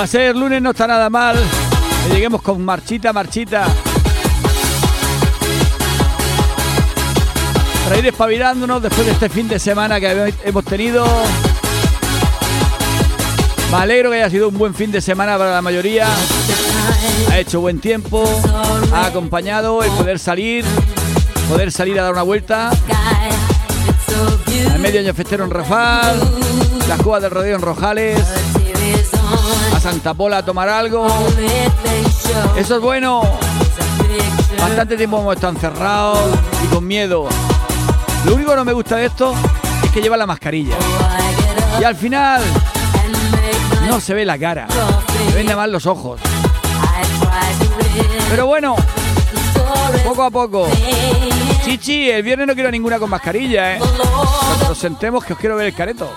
Para ser lunes no está nada mal. Que lleguemos con marchita, marchita. Para ir espabilándonos después de este fin de semana que hemos tenido. Me alegro que haya sido un buen fin de semana para la mayoría. Ha hecho buen tiempo, ha acompañado el poder salir, poder salir a dar una vuelta. Al medio año festero en Rafal, las cubas del rodeo en Rojales, a Santa Pola a tomar algo. Eso es bueno. Bastante tiempo hemos estado encerrados y con miedo. Lo único que no me gusta de esto es que lleva la mascarilla. Y al final no se ve la cara, se ven nada más los ojos. Pero bueno, poco a poco. Chichi, el viernes no quiero ninguna con mascarilla, ¿eh? Nos sentemos que os quiero ver el careto.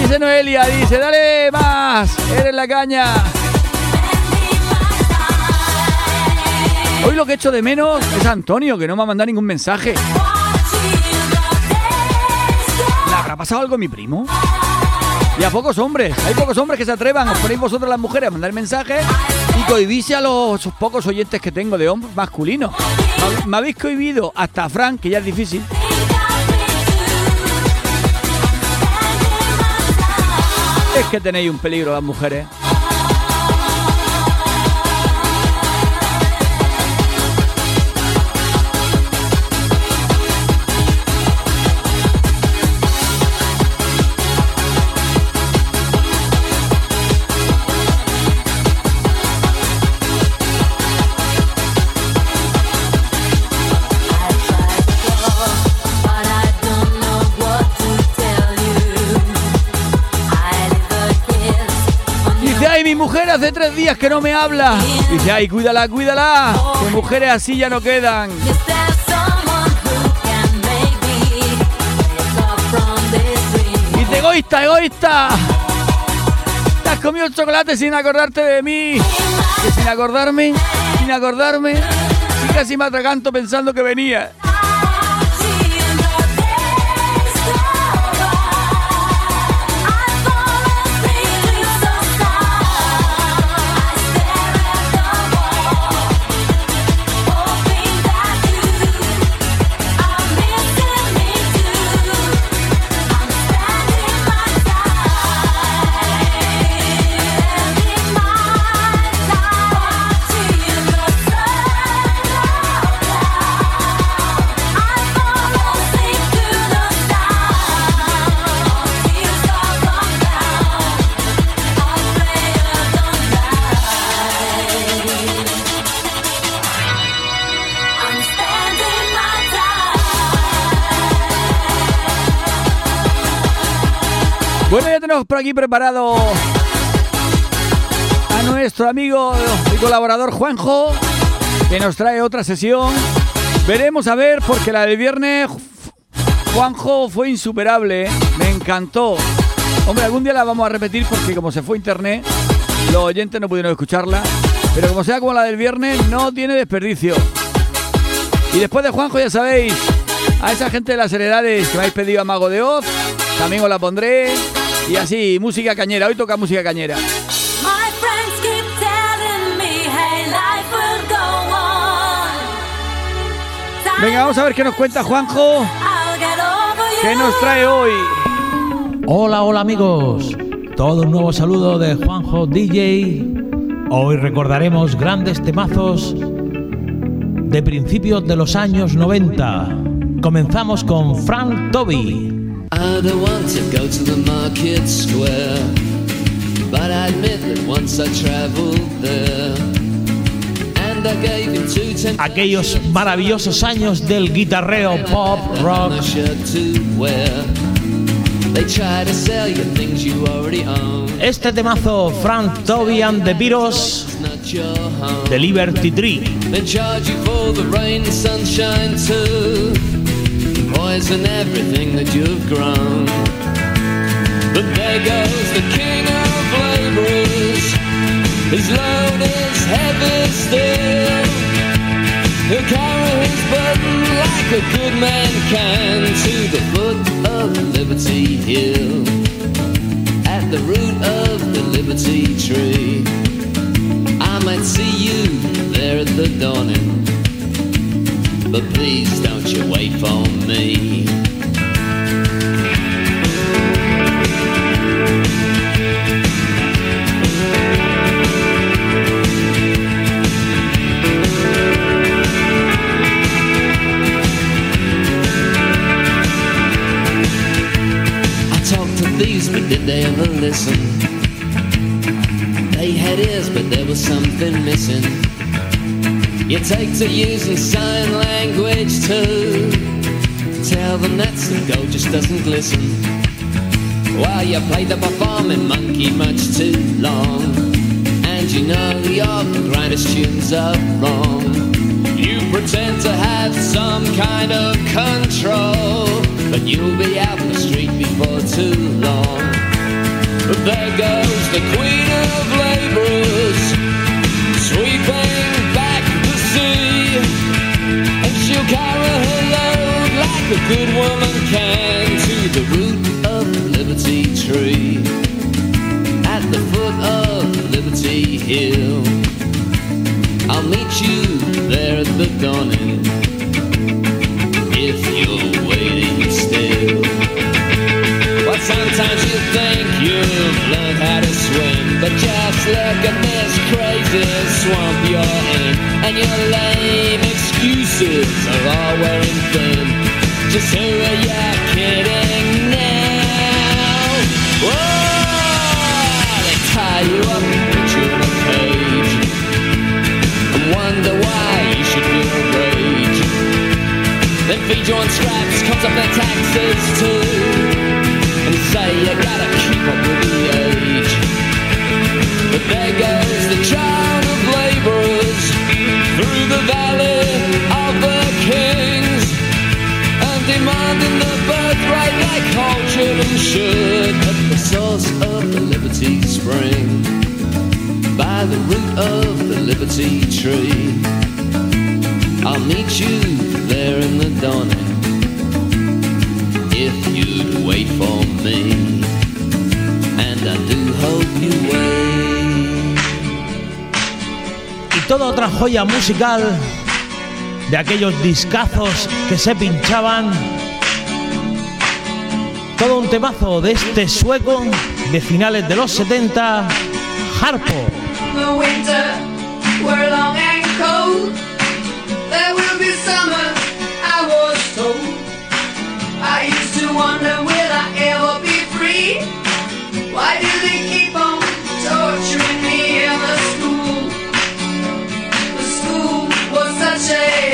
Dice Noelia, dice, dale más, eres la caña. Hoy lo que echo de menos es Antonio, que no me ha mandado ningún mensaje. ¿Le habrá pasado algo a mi primo? Y a pocos hombres, hay pocos hombres que se atrevan, os ponéis vosotros las mujeres a mandar mensajes y cohibís a los pocos oyentes que tengo de hombres masculinos. Me habéis cohibido hasta a Frank, que ya es difícil. Que tenéis un peligro las mujeres. Mi mujer hace tres días que no me habla. Dice, ay, cuídala, cuídala. Que mujeres así ya no quedan. Dice, egoísta, egoísta. Te has comido el chocolate sin acordarte de mí. Que sin acordarme, sin acordarme. Y casi me atraganto pensando que venía. Tenemos por aquí preparado a nuestro amigo y colaborador Juanjo, que nos trae otra sesión. Veremos a ver, porque la del viernes Juanjo fue insuperable, ¿eh? me encantó. Hombre, algún día la vamos a repetir porque como se fue internet, los oyentes no pudieron escucharla. Pero como sea como la del viernes, no tiene desperdicio. Y después de Juanjo, ya sabéis, a esa gente de las heredades que me habéis pedido a Mago de Oz, también os la pondré. Y así, música cañera. Hoy toca música cañera. Venga, vamos a ver qué nos cuenta Juanjo. ¿Qué nos trae hoy? Hola, hola amigos. Todo un nuevo saludo de Juanjo DJ. Hoy recordaremos grandes temazos de principios de los años 90. Comenzamos con Frank Toby. I don't want to go to the market square, but I admit that once I traveled there, Aquellos maravillosos años del guitarreo pop rock. Este temazo Frank Toby and the home. de Liberty Tree. Poison everything that you've grown. But there goes the king of laborers. His load is heavy still. He'll carry his burden like a good man can to the foot of Liberty Hill. At the root of the Liberty Tree. I might see you there at the dawning. But please don't you wait for me. I talked to these, but did they ever listen? They had ears, but there was something missing. You take to using sign language too. tell them that some gold just doesn't glisten. While you play the performing monkey much too long, and you know your grandest tunes are wrong. You pretend to have some kind of control, but you'll be out in the street before too long. There goes the queen of laborers, sweeping good woman can to the root of Liberty Tree, at the foot of Liberty Hill. I'll meet you there at the dawning, if you're waiting still. Well, sometimes you think you've learned how to swim, but just look at this crazy swamp you're in, and your lame excuses are all wearing thin. Just who are you kidding now? Whoa, they tie you up, put you in a cage, and wonder why you should feel rage. Then feed you on scraps, comes up their taxes too and say you gotta keep up with the age. Tree. I'll meet you there in the dawning if you'd wait for me. And I do hope you wait. Y toda otra joya musical de aquellos discazos que se pinchaban. Todo un temazo de este sueco de finales de los 70, Harpo. The winter were long and cold. There will be summer, I was told. I used to wonder will I ever be free? Why do they keep on torturing me in the school? The school was such a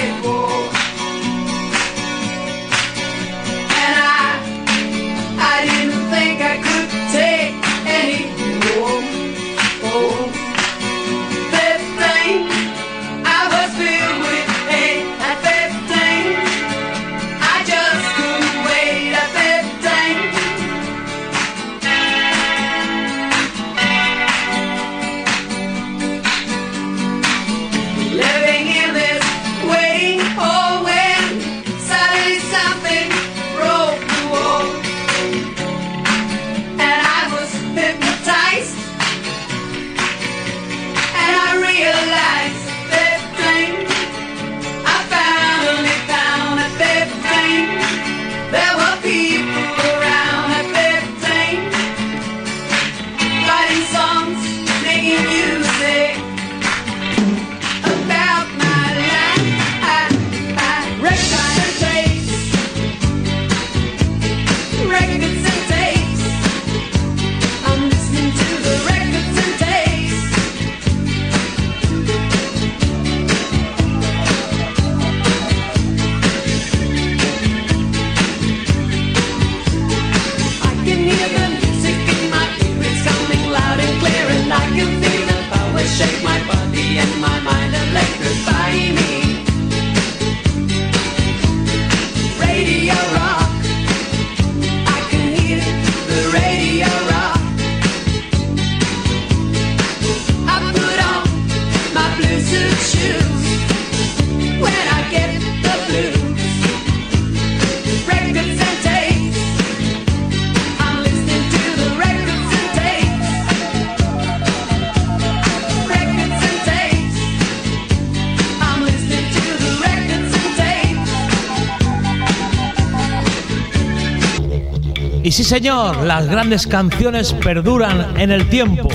sí señor, las grandes canciones perduran en el tiempo.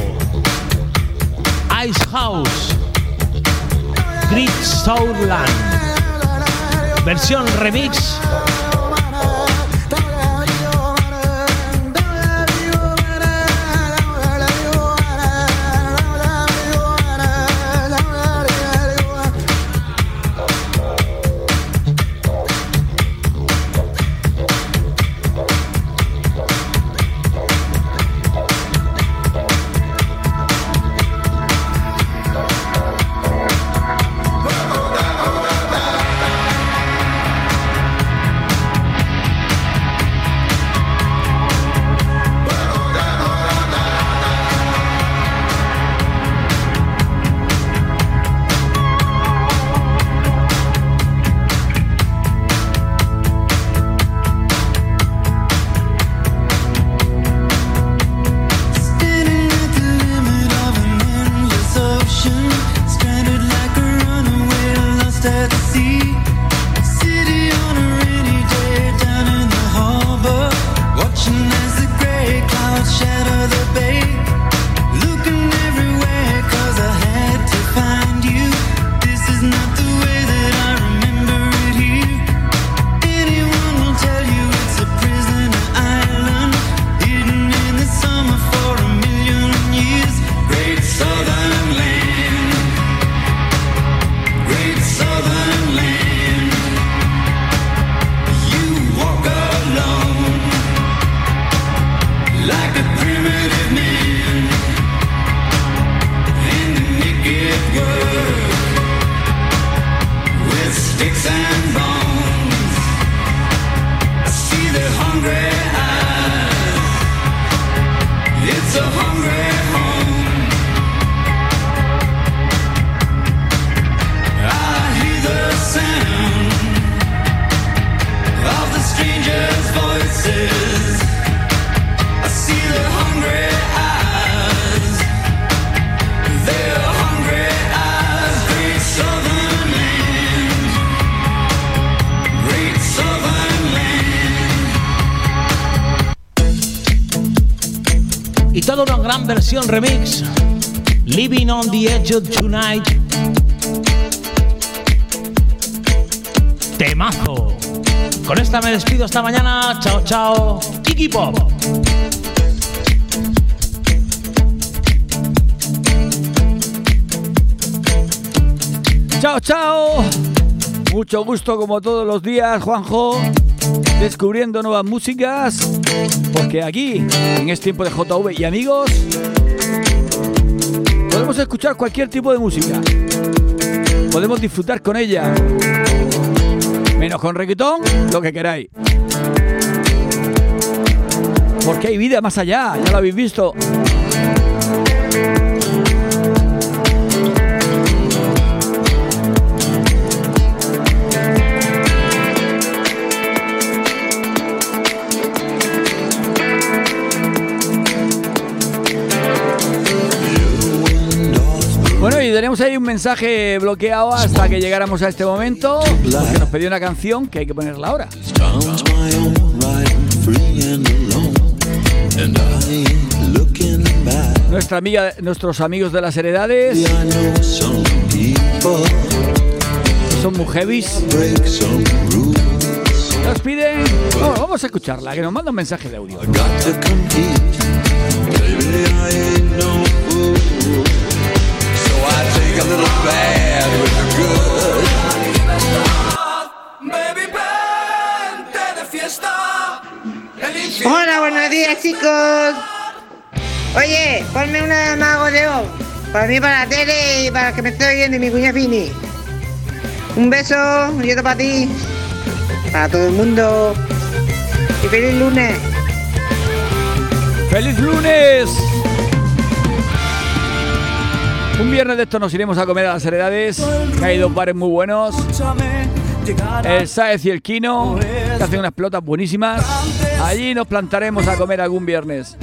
Ice House, Great Soulland, versión remix y toda una gran versión remix. Living on the Edge of Tonight. Temazo. Con esta me despido esta mañana. Chao, chao. Kiki Pop. Chao, chao. Mucho gusto como todos los días, Juanjo, descubriendo nuevas músicas, porque aquí, en este tiempo de JV y amigos, podemos escuchar cualquier tipo de música. Podemos disfrutar con ella. Menos con reggaetón, lo que queráis. Porque hay vida más allá, ya lo habéis visto. Tenemos ahí un mensaje bloqueado hasta que llegáramos a este momento, nos pidió una canción que hay que ponerla ahora. Nuestra amiga, nuestros amigos de las heredades son muy heavies. Nos piden. Vamos a escucharla, que nos manda un mensaje de audio. A little bad with the good. Hola, buenos días chicos. Oye, ponme una de Mago de Oz. Para mí, para la tele y para que me esté oyendo y mi cuña Fini. Un beso, y otro para ti. Para todo el mundo. Y feliz lunes. ¡Feliz lunes! Un viernes de esto nos iremos a comer a las heredades. que hay dos bares muy buenos. El Saez y el Kino, que hacen unas pelotas buenísimas. Allí nos plantaremos a comer algún viernes.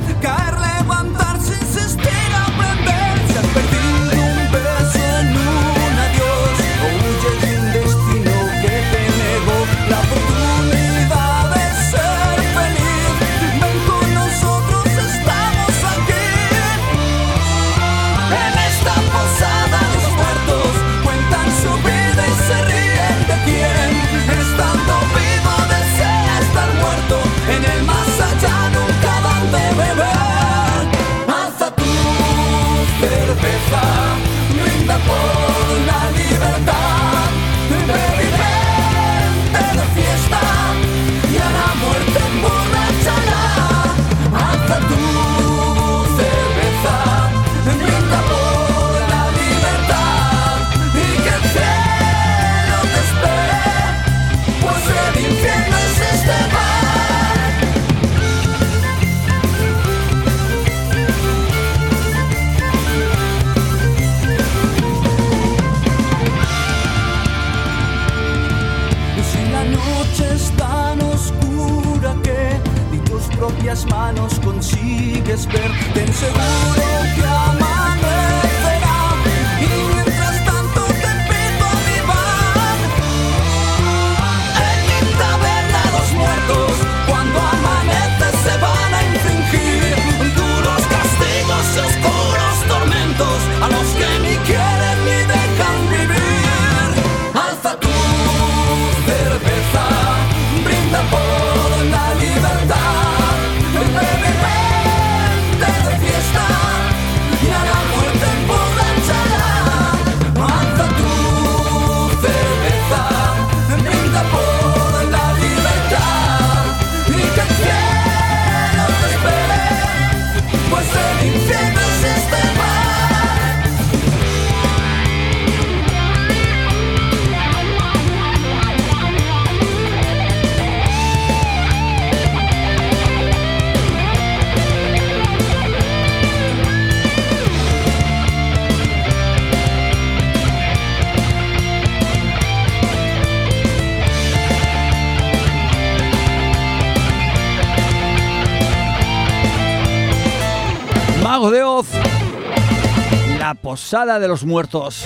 Posada de los muertos.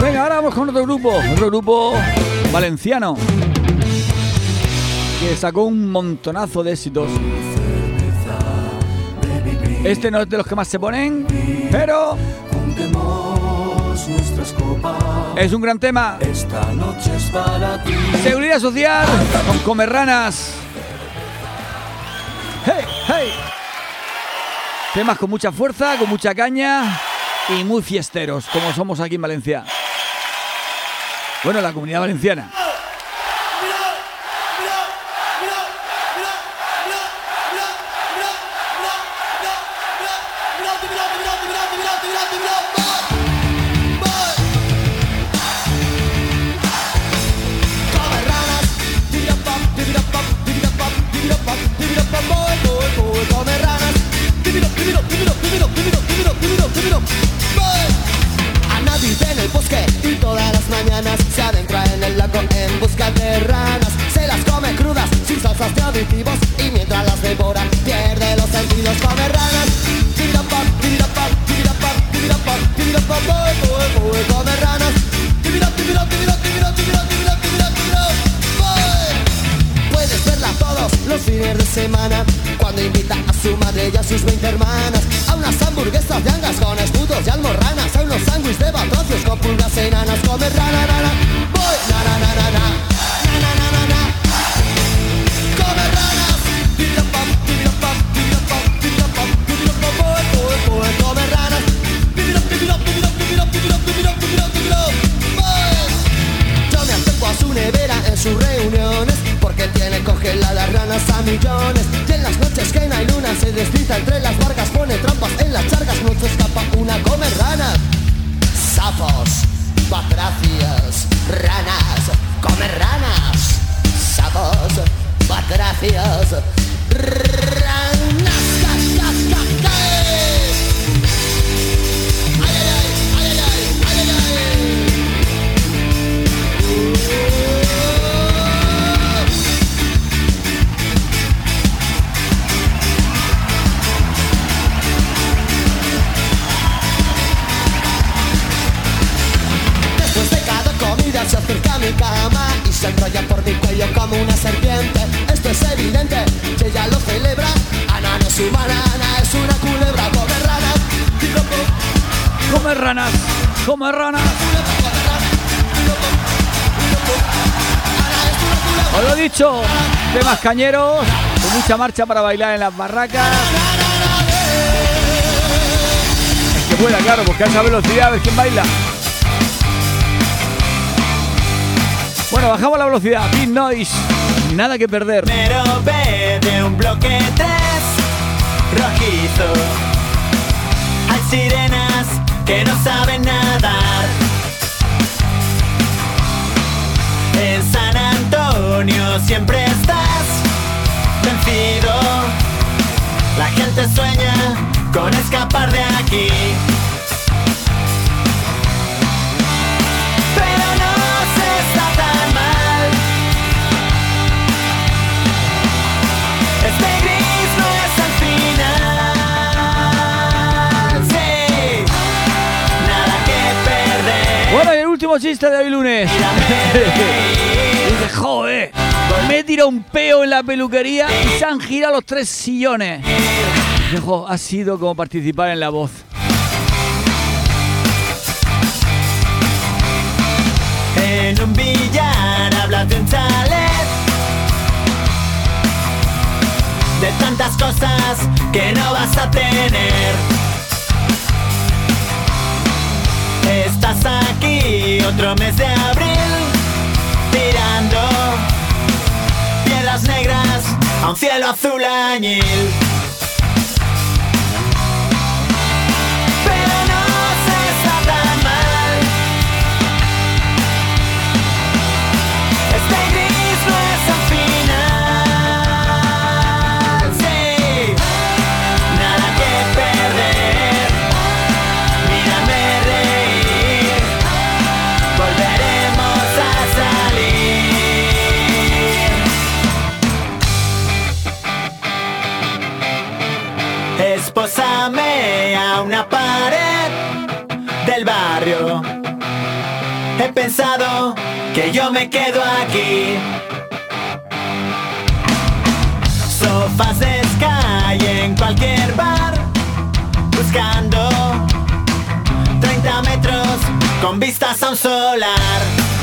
Venga, ahora vamos con otro grupo, otro grupo valenciano que sacó un montonazo de éxitos. Este no es de los que más se ponen, pero nuestras copas. es un gran tema. Esta noche es para ti. Seguridad social con comerranas. ¡Hey, hey! Temas con mucha fuerza, con mucha caña y muy fiesteros, como somos aquí en Valencia. Bueno, la comunidad valenciana. ranas. El bosque y todas las mañanas se adentra en el lago en busca de ranas. Se las come crudas, sin salsas de y mientras las devora pierde los sentidos. Come ranas. Los fines de semana Cuando invita a su madre y a sus 20 hermanas A unas hamburguesas de angas con escudos y almorranas A unos sándwiches de batacios con pulgas enanas Come rana, rana, voy, na, na, na Na, na, ranas a millones. Y en las noches que no hay luna se desliza entre las barcas Pone trampas en las charcas, no se escapa una come rana Sapos, batracios, ranas, come ranas. Sapos, batracios, ranas como una serpiente. Esto es evidente, que ella lo celebra. Ana no es humana, Ana es una culebra, come ranas. Come ranas, come ranas. Os lo he dicho, temas cañeros, con mucha marcha para bailar en las barracas. Es que buena, claro, porque a esa velocidad, a ver quién baila. Bueno, bajamos la velocidad, Big Noise, nada que perder. Pero ve de un bloque 3 rojizo. Hay sirenas que no saben nadar. En San Antonio siempre estás vencido. La gente sueña con escapar de aquí. Chiste de hoy lunes. Me he un peo en la peluquería y se han girado los tres sillones. Dice, "Jo, ha sido como participar en la voz. En un billar de un De tantas cosas que no vas tener Estás aquí otro mes de abril Tirando piedras negras a un cielo azul añil que yo me quedo aquí. Sofás de Sky en cualquier bar, buscando 30 metros con vistas a un solar.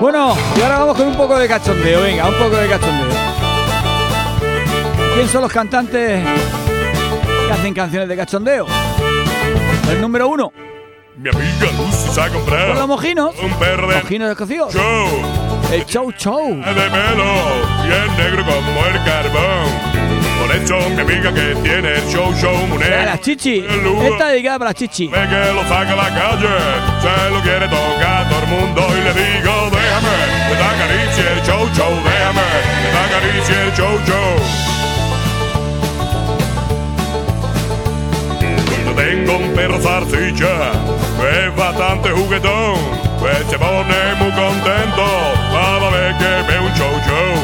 Bueno, y ahora vamos con un poco de cachondeo. Venga, un poco de cachondeo. ¿Quién son los cantantes que hacen canciones de cachondeo? El número uno. Mi amiga Lucy se ha comprado los mojinos. un perro de Mojinos descocidos. show El Chow Chow. de pelo bien negro como el carbón. Por eso mi amiga que tiene el show show las chichi. Esta dedicada para chichi. ve que lo saca a la calle, se lo quiere tocar a todo el mundo y le digo déjame, me da caricia el show show, déjame, me da caricia el show show. Tengo un perro zarcilla, es bastante juguetón, pues se pone muy contento cada vez que ve un show show.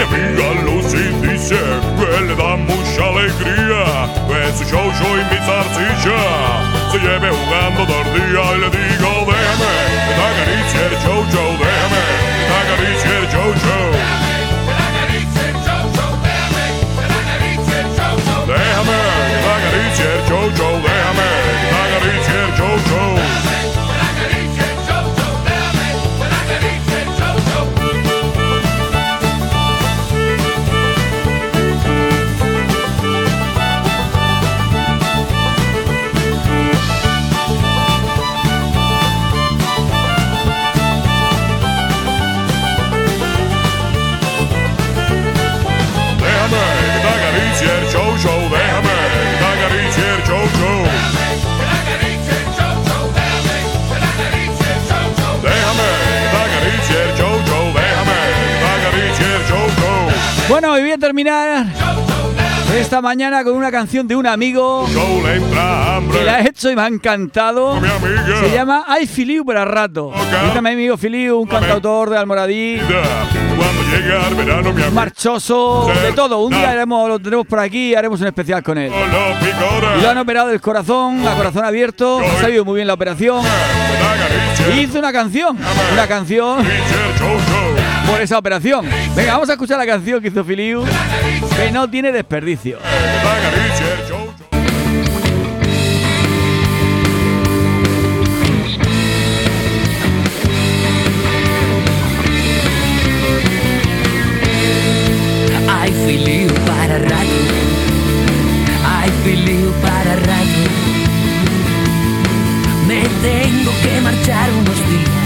Amiga Lucy dice que le da mucha alegría, pues su show y mi zarcilla se lleve jugando todo el día y le digo déjame, me da caricia el show show, déjame, me da caricia el show show. Bueno, y voy a terminar esta mañana con una canción de un amigo que la he hecho y me ha encantado. Se llama Ay Filiu para rato. Este mi amigo Filiu, un cantautor de Almoradí, el marchoso, de todo. Un día haremos, lo tenemos por aquí y haremos un especial con él. Y lo han operado del corazón, a corazón abierto. Ha salido muy bien la operación. Y hizo una canción. Una canción. Por esa operación. Venga, vamos a escuchar la canción que hizo Filiu, que no tiene desperdicio. Feel you para. I feel you para rato. Me tengo que marchar unos días.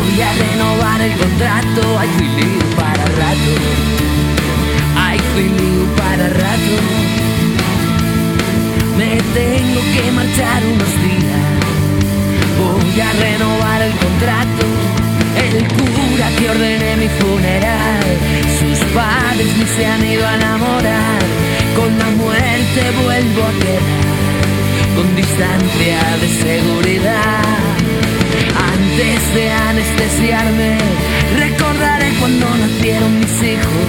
Voy a renovar el contrato. Feel you para rato. Feel you para rato. Me tengo que marchar unos días. Voy a renovar el contrato. El cura que ordené mi funeral, sus padres ni se han ido a enamorar. Con la muerte vuelvo a quedar, con distancia de seguridad. Antes anestesiarme, recordaré cuando nacieron mis hijos.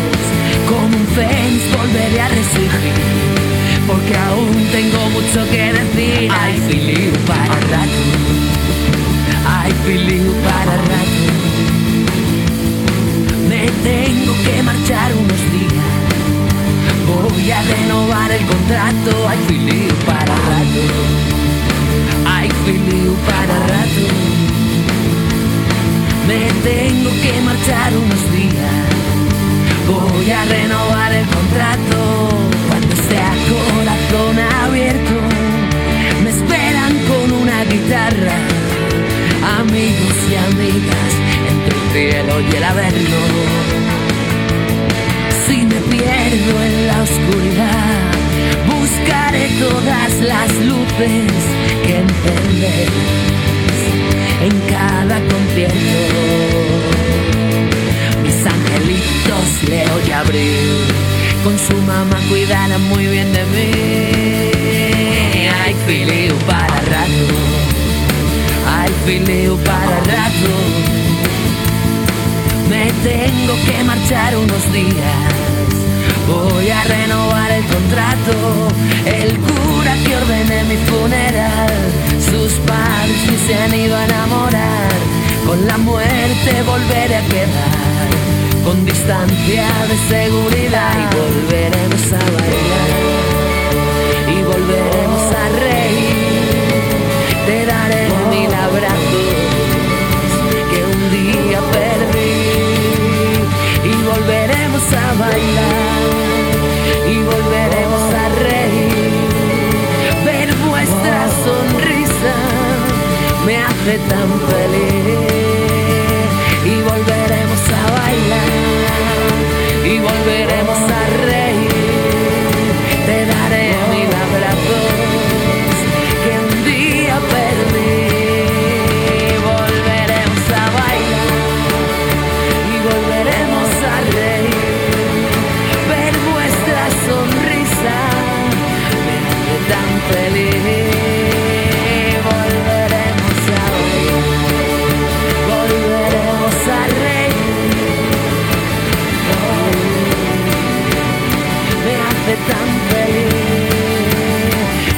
Como un fénix volveré a resurgir, porque aún tengo mucho que decir. I feel you para rato. Feel you para rato. Me tengo que marchar unos días. Voy a renovar el contrato. Feel you para rato. Feel you para rato. Me tengo que marchar unos días. Voy a renovar el contrato. Cuando sea corazón abierto, me esperan con una guitarra amigos y amigas entre el cielo y el averno. Si me pierdo en la oscuridad, buscaré todas las luces que encender en cada concierto. Mis angelitos Leo y Abril, con su mamá cuidarán muy bien de mí. Feel you para rato. Al fileo para rato. Me tengo que marchar unos días. Voy a renovar el contrato. El cura que ordené mi funeral. Sus padres se han ido a enamorar. Con la muerte volveré a quedar. Con distancia de seguridad. Y volveremos a bailar. Y volveremos a reír. Te daré mil abrazos que un día bailar y volveremos a reír. Ver vuestra sonrisa me hace tan feliz. Y volveremos a bailar y volveremos a reír.